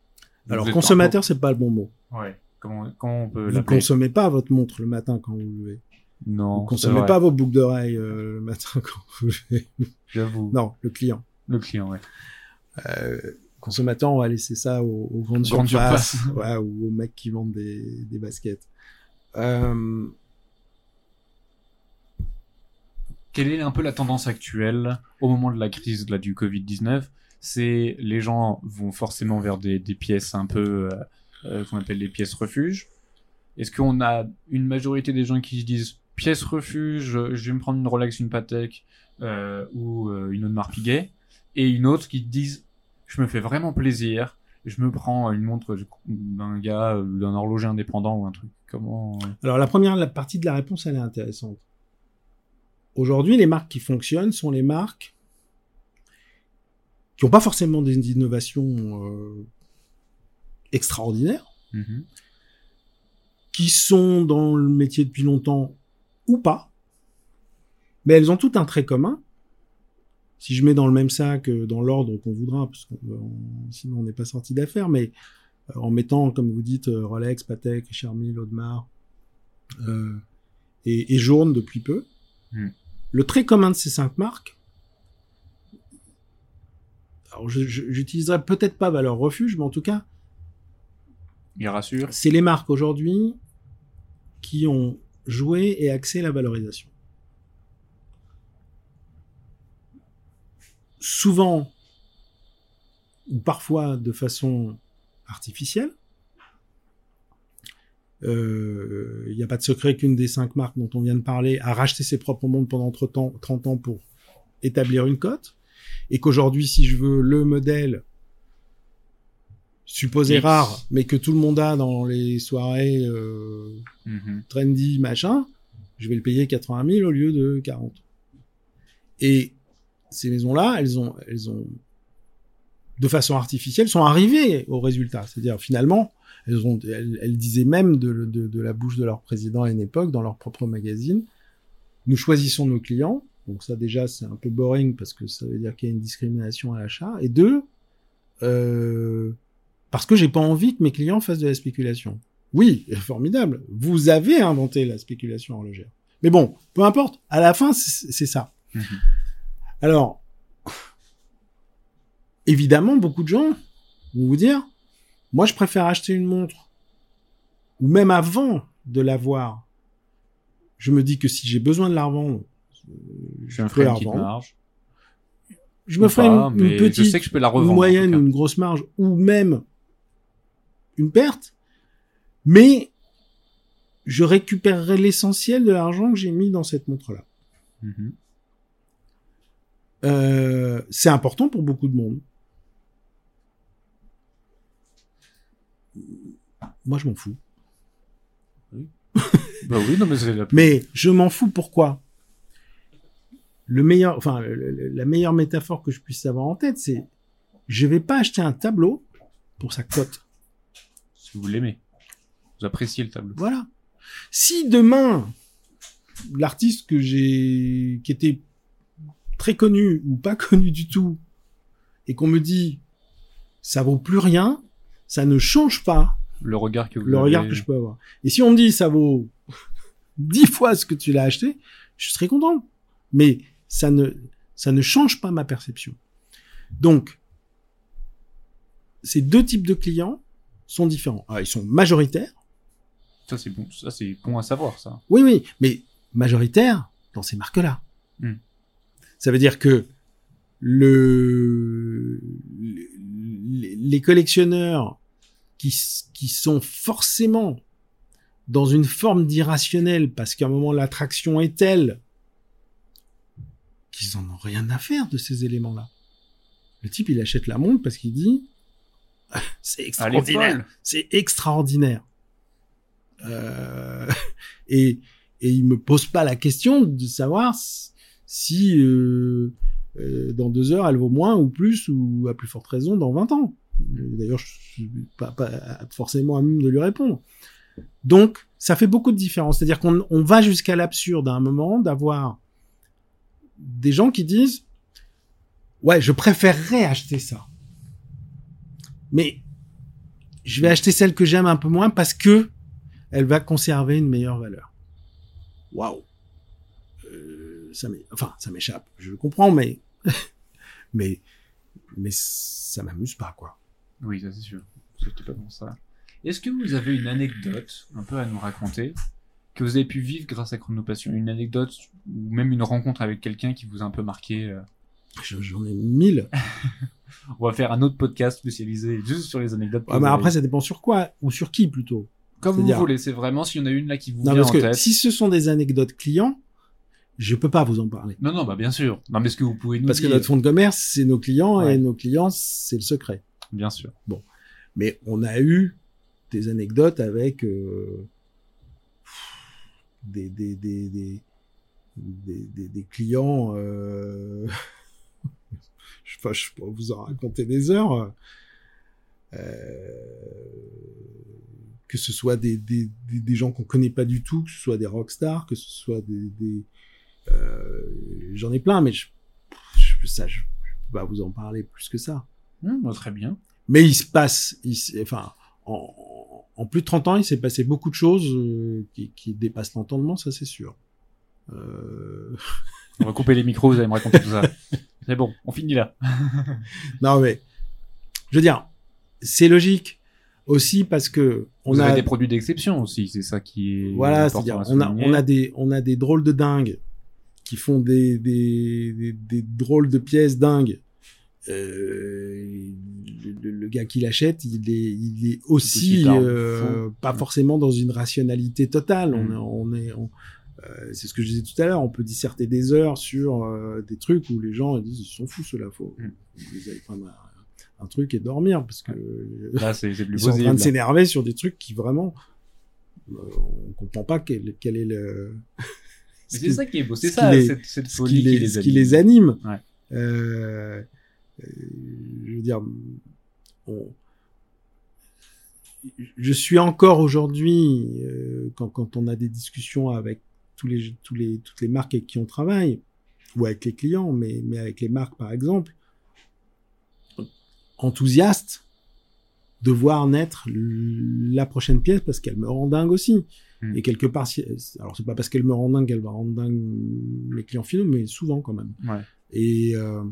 Vous alors consommateur c'est pas le bon mot Ouais. Comment comment on peut vous consommez pas votre montre le matin quand vous levez Non. vous consommez pas vos boucles d'oreilles euh, le matin quand vous levez J'avoue. non le client Le client, ouais. euh, consommateur, on va laisser ça aux, aux grandes surfaces, ouais, ou aux mecs qui vendent des, des baskets. Euh, Quelle est un peu la tendance actuelle au moment de la crise là, du Covid-19 C'est les gens vont forcément vers des, des pièces un peu euh, euh, qu'on appelle les pièces refuges. Est-ce qu'on a une majorité des gens qui se disent pièce refuge, je vais me prendre une Rolex, une Patek euh, ou euh, une Audemars Piguet, et une autre qui disent je me fais vraiment plaisir, je me prends une montre d'un gars, euh, d'un horloger indépendant ou un truc. Comment Alors la première partie de la réponse, elle est intéressante. Aujourd'hui, les marques qui fonctionnent sont les marques qui n'ont pas forcément des innovations euh, extraordinaires, Mhm. qui sont dans le métier depuis longtemps ou pas, mais elles ont tout un trait commun. Si je mets dans le même sac, euh, dans l'ordre qu'on voudra, parce que sinon on n'est pas sorti d'affaires, mais euh, en mettant, comme vous dites, euh, Rolex, Patek, Charmy, Audemars euh, et, et Journe depuis peu, Hmm. Le trait commun de ces cinq marques, alors j'utiliserai peut-être pas valeur refuge, mais en tout cas, Il rassure. c'est les marques aujourd'hui qui ont joué et axé la valorisation. Souvent, ou parfois de façon artificielle. Euh, Il n'y a pas de secret qu'une des cinq marques dont on vient de parler a racheté ses propres montres pendant 30 ans, 30 ans pour établir une cote. Et qu'aujourd'hui, si je veux le modèle supposé X. rare, mais que tout le monde a dans les soirées euh, Mhm. trendy, machin, je vais le payer 80 000 au lieu de 40. Et ces maisons-là, elles ont, elles ont, de façon artificielle, sont arrivées au résultat. C'est-à-dire, finalement, elles ont, elles, elles disaient même de, de, de la bouche de leur président à une époque, dans leur propre magazine, nous choisissons nos clients. Donc ça, déjà, c'est un peu boring parce que ça veut dire qu'il y a une discrimination à l'achat. Et deux, euh, parce que j'ai pas envie que mes clients fassent de la spéculation. Oui, formidable. Vous avez inventé la spéculation horlogère. Mais bon, peu importe. À la fin, c'est c'est ça. Mhm. Alors, évidemment, beaucoup de gens vont vous dire, moi, je préfère acheter une montre, ou même avant de l'avoir, je me dis que si j'ai besoin de la revendre, Je me peux ferai la une petite revendre. marge. Je me ferai une, petite, Je sais que je peux la une revendre. moyenne, une grosse marge, ou même une perte, mais je récupérerai l'essentiel de l'argent que j'ai mis dans cette montre-là. Mhm. Euh, c'est important pour beaucoup de monde. Moi, je m'en fous. Bah oui, non, mais c'est la Mais je m'en fous pourquoi? Le meilleur, enfin, le- la meilleure métaphore que je puisse avoir en tête, c'est je vais pas acheter un tableau pour sa cote. Si vous l'aimez. Vous appréciez le tableau. Voilà. Si demain, l'artiste que j'ai, qui était très connu ou pas connu du tout, et qu'on me dit, ça vaut plus rien, ça ne change pas Le regard que vous le avez- regard que je peux avoir. Et si on me dit, ça vaut dix fois ce que tu l'as acheté, je serais content. Mais ça ne, ça ne change pas ma perception. Donc, ces deux types de clients sont différents. Alors, ils sont majoritaires, Ça, c'est bon. Ça, c'est bon à savoir, ça. Oui, oui, mais majoritaire dans ces marques-là. Hmm. Ça veut dire que le, les collectionneurs qui, qui sont forcément dans une forme d'irrationnel parce qu'à un moment l'attraction est telle qu'ils en ont rien à faire de ces éléments-là. Le type, il achète la montre parce qu'il dit c'est À extraordinaire c'est extraordinaire. Euh, et, et il me pose pas la question de savoir si euh, euh, dans deux heures elle vaut moins ou plus ou à plus forte raison dans 20 ans. D'ailleurs, je suis pas, forcément à même de lui répondre. Donc, ça fait beaucoup de différence. C'est-à-dire qu'on on va jusqu'à l'absurde à un moment d'avoir des gens qui disent ouais, je préférerais acheter ça. Mais je vais acheter celle que j'aime un peu moins parce que elle va conserver une meilleure valeur. Waouh. Euh, ça enfin, ça m'échappe. Je le comprends, mais mais mais ça m'amuse pas quoi. Oui, ça c'est sûr. C'était pas bon ça. Est-ce que vous avez une anecdote un peu à nous raconter que vous avez pu vivre grâce à Chronopassion Une anecdote ou même une rencontre avec quelqu'un qui vous a un peu marqué euh? Je- J'en ai mille. On va faire un autre podcast spécialisé juste sur les anecdotes. mais après, ça dépend sur quoi ou sur qui plutôt. Comme vous voulez, c'est vraiment s'il y en a une là qui vous Non, vient parce en que tête. si ce sont des anecdotes clients, je peux pas vous en parler. Non, non, bah bien sûr. Non, mais est-ce que vous pouvez nous Parce que notre fonds de commerce, c'est nos clients Ouais. et nos clients, c'est le secret. Bien sûr. Mais on a eu des anecdotes avec euh, des, des, des, des, des, clients. Euh, je, enfin, je peux vous en raconter des heures. Euh, que ce soit des, des, des, gens qu'on connaît pas du tout, que ce soit des rockstars, que ce soit des, euh, j'en ai plein, mais je, je, ça, je, peux pas vous en parler plus que ça. Mmh, très bien. Mais il se passe, il, enfin, en, en, plus de 30 ans, il s'est passé beaucoup de choses euh, qui, qui dépassent l'entendement, ça c'est sûr. Euh... On va couper les micros, vous allez me raconter tout ça. C'est bon, on finit là. non mais, je veux dire, c'est logique aussi parce que on a des produits d'exception aussi, c'est ça qui est voilà, c'est-à-dire on a on a des on a des drôles de dingues qui font des des, des, des drôles de pièces dingues. Euh, le, le, gars qui l'achète, il est il est aussi euh, pas forcément dans une rationalité totale. On, mm. on est on, euh, c'est ce que je disais tout à l'heure, on peut disserter des heures sur des trucs où les gens ils disent ils sont fous cela faut mm. vous allez prendre un truc et dormir parce que là c'est ils sont en train de s'énerver sur des trucs qui vraiment on comprend pas quel, quel est le c'est ça qui est beau c'est ça cette, cette folie qui, les, ce qui les anime ouais. euh, je veux dire on, je suis encore aujourd'hui euh, quand, quand on a des discussions avec tous les tous les toutes les marques avec qui on travaille ou avec les clients mais mais avec les marques par exemple enthousiaste de voir naître la prochaine pièce parce qu'elle me rend dingue aussi. Hmm. Et quelque part, si, alors c'est pas parce qu'elle me rend dingue qu'elle va rendre dingue mes clients finaux, mais souvent quand même. Ouais. Et euh, euh,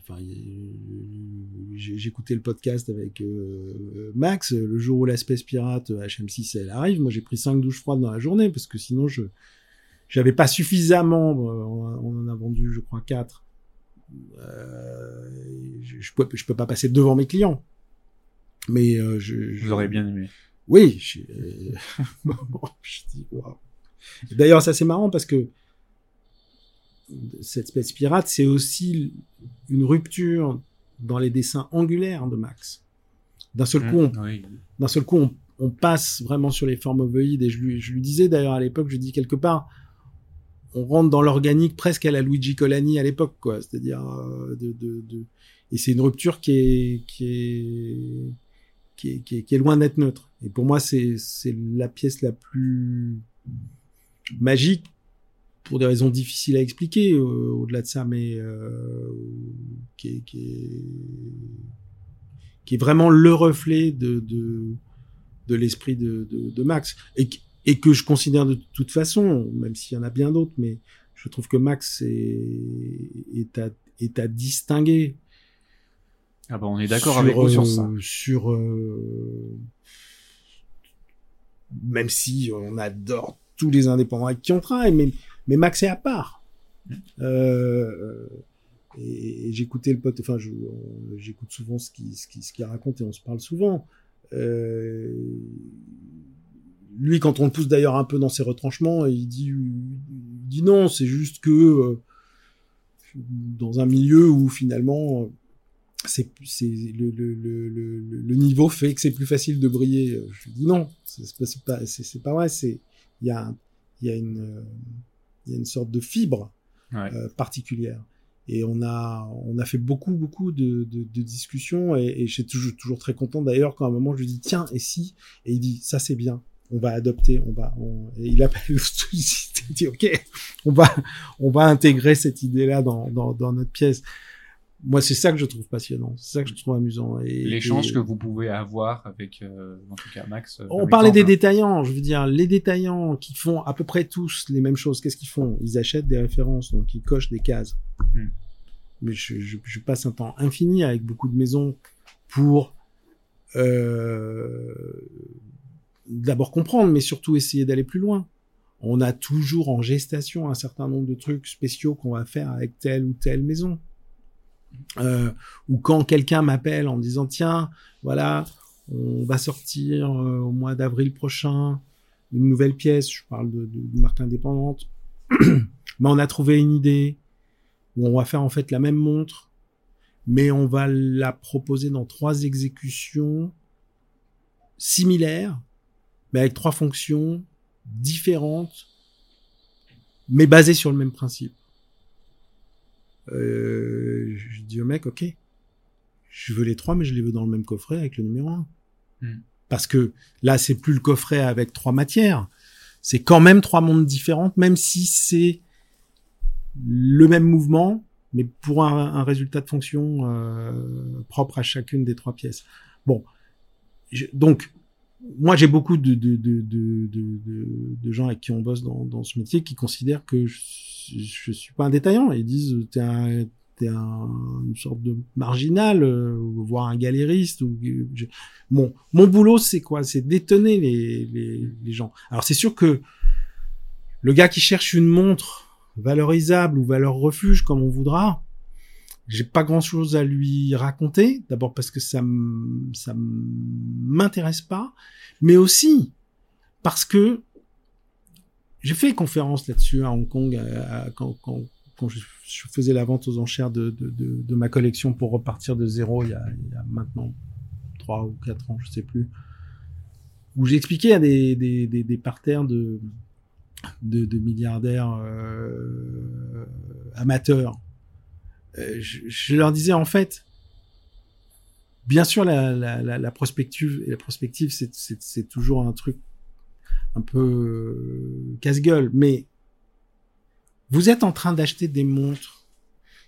enfin, j'ai écouté le podcast avec euh, Max le jour où l'espèce pirate HM6 elle arrive. Moi, j'ai pris cinq douches froides dans la journée parce que sinon je j'avais pas suffisamment. On en a vendu, je crois, quatre euh, je, je, peux, je peux pas passer devant mes clients. Mais euh, je, je... Vous auriez bien aimé. Oui. Je, je dis waouh. D'ailleurs, ça c'est marrant parce que cette espèce pirate, c'est aussi une rupture dans les dessins angulaires de Max. D'un seul, mmh, coup, on, oui. d'un seul coup, on, on, passe vraiment sur les formes ovoïdes. Et je lui, je lui disais d'ailleurs à l'époque, je dis quelque part, on rentre dans l'organique presque à la Luigi Colani à l'époque, quoi. C'est-à-dire euh, de, de, de, et c'est une rupture qui est qui est qui est, qui est, qui est loin d'être neutre. Et pour moi, c'est c'est la pièce la plus magique pour des raisons difficiles à expliquer euh, au-delà de ça, mais euh, qui, est, qui, est, qui est vraiment le reflet de de, de l'esprit de, de, de Max et et que je considère de toute façon, même s'il y en a bien d'autres, mais je trouve que Max est, est, à, est à distinguer. Ah bah on est d'accord avec vous sur ça. Euh, sur euh, même si on adore tous les indépendants avec qui on travaille, mais, mais Max est à part. Euh, et, et j'écoutais le pote, enfin j'écoute souvent ce qu'il raconte et on se parle souvent. Euh, lui, quand on le pousse d'ailleurs un peu dans ses retranchements, il dit, non, c'est juste que euh, dans un milieu où finalement c'est le, niveau fait que c'est plus facile de briller. Je lui dis non, c'est pas pas vrai. C'est il y a y a une il y a une sorte de fibre ouais. euh, particulière. Et on a on a fait beaucoup beaucoup de, de, de discussions et, et j'étais toujours toujours très content d'ailleurs quand à un moment je lui dis tiens et si? Et il dit ça c'est bien on va adopter, on va, on, et il il dit ok, on va, on va intégrer cette idée-là dans, dans, dans notre pièce. Moi, c'est ça que je trouve passionnant, c'est ça que je trouve amusant. Et l'échange que vous pouvez avoir avec, euh, en tout cas, Max. Euh, on parlait des détaillants, je veux dire, les détaillants qui font à peu près tous les mêmes choses. Qu'est-ce qu'ils font? Ils achètent des références, donc ils cochent des cases. Hmm. Mais je, je, je, passe un temps infini avec beaucoup de maisons pour euh, d'abord comprendre, mais surtout essayer d'aller plus loin. On a toujours en gestation un certain nombre de trucs spéciaux qu'on va faire avec telle ou telle maison. Euh, ou quand quelqu'un m'appelle en me disant tiens, voilà, on va sortir euh, au mois d'avril prochain une nouvelle pièce, je parle de, de, de marque indépendante, mais on a trouvé une idée où on va faire en fait la même montre, mais on va la proposer dans trois exécutions similaires, mais avec trois fonctions différentes, mais basées sur le même principe. Euh, je dis au mec, ok, je veux les trois, mais je les veux dans le même coffret avec le numéro un. Hmm. Parce que là, c'est plus le coffret avec trois matières. C'est quand même trois mondes différentes, même si c'est le même mouvement, mais pour un, un résultat de fonction euh, propre à chacune des trois pièces. Bon, je- donc moi j'ai beaucoup de, de, de, de, de, de- de gens avec qui on bosse dans, dans ce métier qui considèrent que je, je suis pas un détaillant. Ils disent t'es un t'es un, une sorte de marginal, euh, voire un galériste. Ou, Bon, mon boulot c'est quoi? C'est d'étonner les, les, gens. Alors c'est sûr que le gars qui cherche une montre valorisable ou valeur refuge comme on voudra, j'ai pas grand chose à lui raconter. D'abord parce que ça ça m'intéresse pas, mais aussi parce que j'ai fait conférence là-dessus à Hong Kong à- quand, je, faisais la vente aux enchères de, ma collection pour repartir de zéro il y a, maintenant trois ou quatre ans, je sais plus, où j'expliquais à des, parterres de, milliardaires euh, amateurs. Euh, je, leur disais en fait, bien sûr la, la, la, la prospective, c'est toujours un truc un peu euh, casse-gueule, mais vous êtes en train d'acheter des montres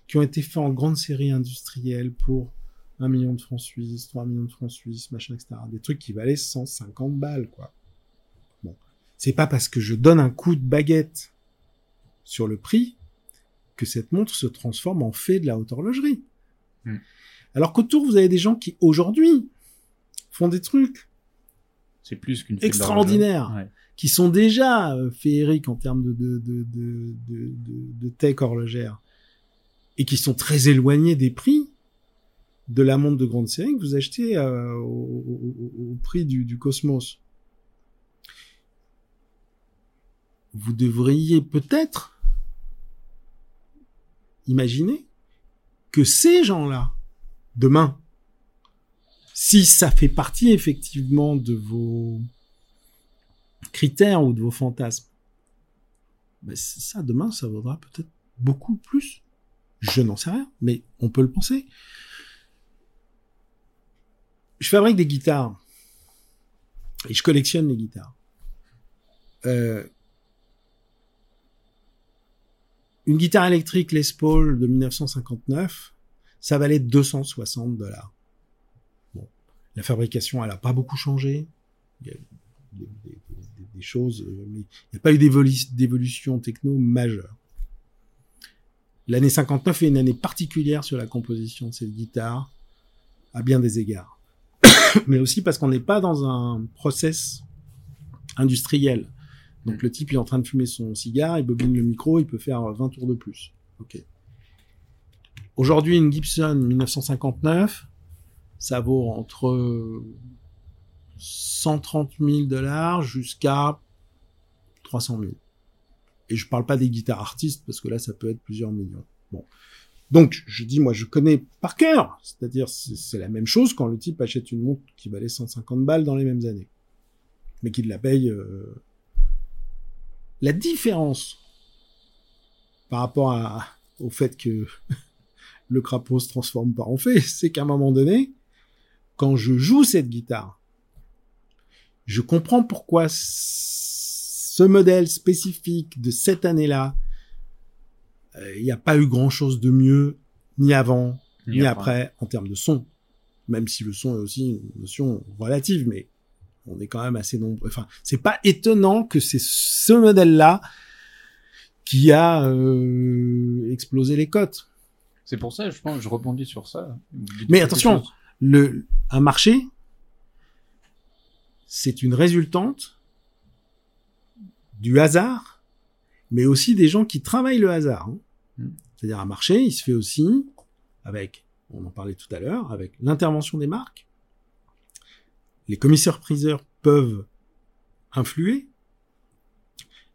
qui ont été faites en grande série industrielle pour 1 million de francs suisses, 3 millions de francs suisses, machin, etc. Des trucs qui valaient 150 balles, quoi. Bon. C'est pas parce que je donne un coup de baguette sur le prix que cette montre se transforme en fait de la haute horlogerie. Hmm. Alors qu'autour, vous avez des gens qui, aujourd'hui, font des trucs C'est plus qu'une Extraordinaire. Ouais. Qui sont déjà euh, féeriques en termes de, de, de, de, de, tech horlogère et qui sont très éloignés des prix de la montre de grande série que vous achetez euh, au, au- au- au prix du, du Cosmos. Vous devriez peut-être imaginer que ces gens-là, demain, si ça fait partie effectivement de vos critères ou de vos fantasmes, c'est ça, demain, ça vaudra peut-être beaucoup plus. Je n'en sais rien, mais on peut le penser. Je fabrique des guitares et je collectionne les guitares. Euh, une guitare électrique Les Paul de 1959, ça valait 260 dollars. Bon, la fabrication, elle a pas beaucoup changé. Il y a choses, euh, mais il n'y a pas eu d'évolu- d'évolution techno majeure. L'année 59 est une année particulière sur la composition de cette guitare, à bien des égards. mais aussi parce qu'on n'est pas dans un process industriel. Donc le type est en train de fumer son cigare, il bobine le micro, il peut faire 20 tours de plus. Aujourd'hui, une Gibson 1959, ça vaut entre 130 000 dollars jusqu'à 300 000. Et je parle pas des guitares artistes parce que là, ça peut être plusieurs millions. Bon. Donc, je dis, moi, je connais par cœur. C'est-à-dire, c'est la même chose quand le type achète une montre qui valait 150 balles dans les mêmes années. Mais qu'il la paye, euh, la différence par rapport à, au fait que le crapaud se transforme pas en fait, c'est qu'à un moment donné, quand je joue cette guitare, je comprends pourquoi ce modèle spécifique de cette année-là, euh, il n'y a pas eu grand-chose de mieux, ni avant, ni, après. en termes de son. Même si le son est aussi une notion relative, mais on est quand même assez nombreux. Enfin, c'est pas étonnant que c'est ce modèle-là qui a euh, explosé les cotes. C'est pour ça, je pense, je rebondis sur ça. Mais attention, le, un marché, c'est une résultante du hasard, mais aussi des gens qui travaillent le hasard. hein. Mm. C'est-à-dire un marché, il se fait aussi avec, on en parlait tout à l'heure, avec l'intervention des marques. Les commissaires-priseurs peuvent influer.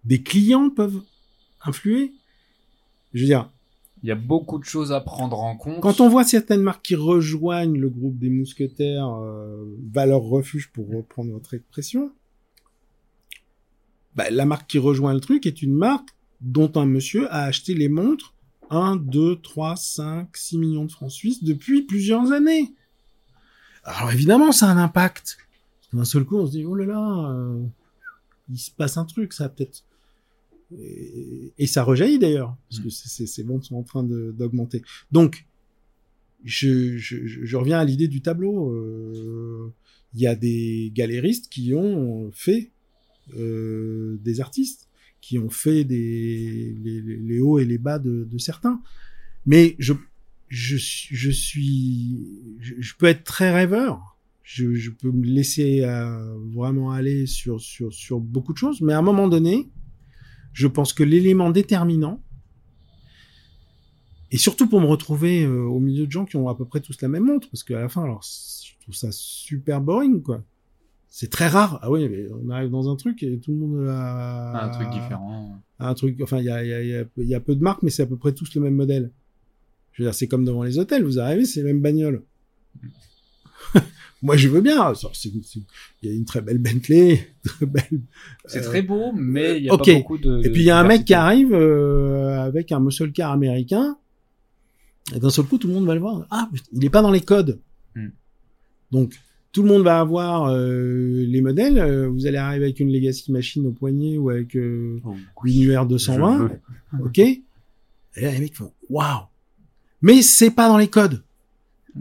Des clients peuvent influer. Je veux dire, Il y a beaucoup de choses à prendre en compte. Quand on voit certaines marques qui rejoignent le groupe des mousquetaires, euh, valeur refuge pour reprendre votre expression, bah, la marque qui rejoint le truc est une marque dont un monsieur a acheté les montres 1, 2, 3, 5, 6 millions de francs suisses depuis plusieurs années. Alors évidemment, ça a un impact. D'un seul coup, on se dit, oh là là, euh, il se passe un truc, ça peut-être. Et, et ça rejaillit d'ailleurs, parce que ces, ces ventes sont en train d'augmenter. Donc, je, je, je je reviens à l'idée du tableau. Euh, Il y a des galéristes qui ont fait euh, des artistes, qui ont fait des les, hauts et les bas de, de certains. Mais je je, suis- je suis je, je peux être très rêveur. Je, je peux me laisser euh, vraiment aller sur, sur, sur beaucoup de choses, mais à un moment donné, je pense que l'élément déterminant, et surtout pour me retrouver euh, au milieu de gens qui ont à peu près tous la même montre, parce qu'à la fin, alors, je trouve ça super boring, quoi. C'est très rare. Ah oui, mais on arrive dans un truc et tout le monde a Un truc différent. un truc. Enfin, il y a, y, a, y, a, il y a peu de marques, mais c'est à peu près tous le même modèle. Je veux dire, c'est comme devant les hôtels. Vous arrivez, c'est les mêmes bagnoles. Moi, je veux bien. Il y a une très belle Bentley, très belle. C'est euh, très beau, mais il y a pas beaucoup de. Et puis il y a un mec qui arrive euh, avec un muscle car américain. Et d'un seul coup, tout le monde va le voir. Ah, il est pas dans les codes. Hmm. Donc, tout le monde va avoir euh, les modèles. Vous allez arriver avec une Legacy Machine au poignet ou avec euh, Oh, une UR je 220. veux. Ok. Et là, les mecs font waouh. Mais c'est pas dans les codes.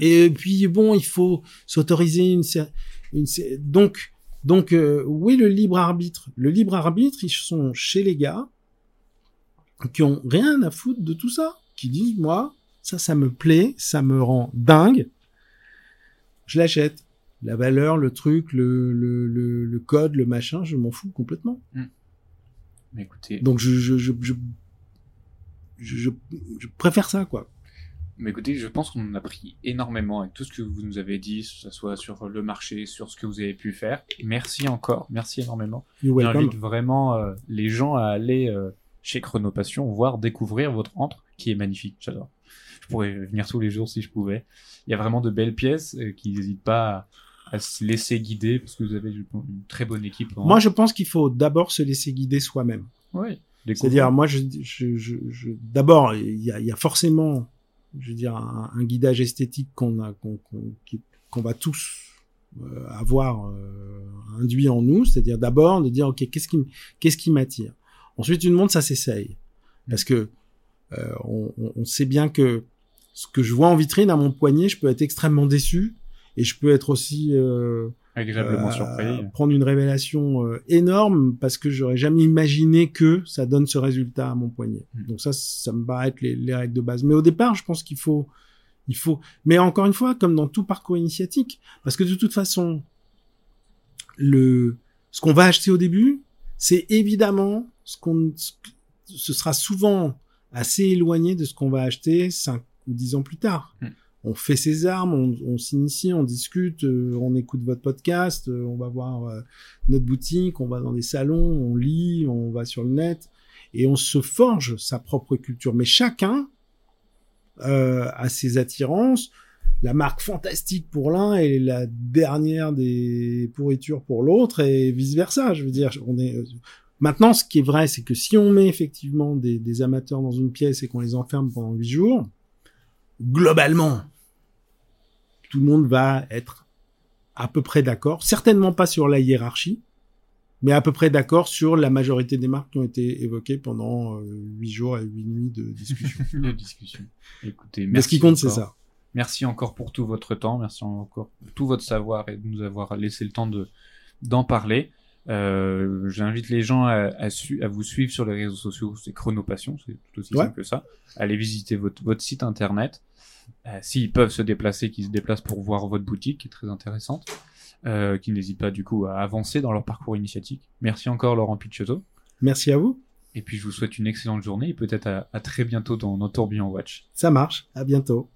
Et puis bon, il faut s'autoriser une, une donc donc euh, oui le libre arbitre. Le libre arbitre, ils sont chez les gars qui ont rien à foutre de tout ça, qui disent moi ça ça me plaît, ça me rend dingue. Je l'achète. La valeur, le truc, le, le, le, le code, le machin, je m'en fous complètement. Mais écoutez, Donc je je je, je, je- je préfère ça quoi. Mais écoutez, je pense qu'on en a pris énormément avec tout ce que vous nous avez dit, que ce soit sur le marché, sur ce que vous avez pu faire. Merci encore, merci énormément. J'invite vraiment euh, les gens à aller euh, chez Chronopassion, voir, découvrir votre antre, qui est magnifique, j'adore. Je pourrais venir tous les jours si je pouvais. Il y a vraiment de belles pièces euh, qui n'hésitent pas à, à se laisser guider, parce que vous avez une très bonne équipe. en- Moi, je pense qu'il faut d'abord se laisser guider soi-même. Ouais, C'est-à-dire, moi, je, je, je, je- d'abord, il y a, il y a forcément, je veux dire, un, un guidage esthétique qu'on qu'on, qui- qu'on va tous euh, avoir euh, induit en nous. C'est-à-dire, d'abord, de dire, ok, qu'est-ce qui, qu'est-ce qui m'attire? Ensuite, une montre, ça s'essaye, parce que euh, on, on- on sait bien que ce que je vois en vitrine à mon poignet, je peux être extrêmement déçu et je peux être aussi euh, agréablement euh, surpris. prendre une révélation euh, énorme parce que j'aurais jamais imaginé que ça donne ce résultat à mon poignet. Mm. Donc ça, ça me paraît être les, les règles de base. Mais au départ, je pense qu'il faut, il faut. Mais encore une fois, comme dans tout parcours initiatique, parce que de toute façon, le, ce qu'on va acheter au début, c'est évidemment ce qu'on, ce sera souvent assez éloigné de ce qu'on va acheter cinq ou dix ans plus tard. Mm. On fait ses armes, on, s'initie, on discute, euh, on écoute votre podcast, euh, on va voir euh, notre boutique, on va dans des salons, on lit, on va sur le net et on se forge sa propre culture. Mais chacun a ses attirances. La marque fantastique pour l'un et la dernière des pourritures pour l'autre et vice versa. Je veux dire, on est maintenant ce qui est vrai, c'est que si on met effectivement des, des amateurs dans une pièce et qu'on les enferme pendant huit jours, globalement, tout le monde va être à peu près d'accord. Certainement pas sur la hiérarchie, mais à peu près d'accord sur la majorité des marques qui ont été évoquées pendant euh, huit jours et huit nuits de discussion. de discussion. Écoutez, mais merci ce qui compte, c'est encore. ça. Merci encore pour tout votre temps, merci encore pour tout votre savoir et de nous avoir laissé le temps de d'en parler. Euh, J'invite les gens à, à, su- à vous suivre sur les réseaux sociaux, c'est Chronopassion, c'est tout aussi Ouais. simple que ça. Allez visiter votre, votre site internet. Euh, S'ils peuvent se déplacer, qu'ils se déplacent pour voir votre boutique, qui est très intéressante. Euh, qu'ils n'hésitent pas du coup à avancer dans leur parcours initiatique. Merci encore Laurent Picciotto. Merci à vous. Et puis je vous souhaite une excellente journée et peut-être à, à très bientôt dans nos tourbillons Watch. Ça marche. À bientôt.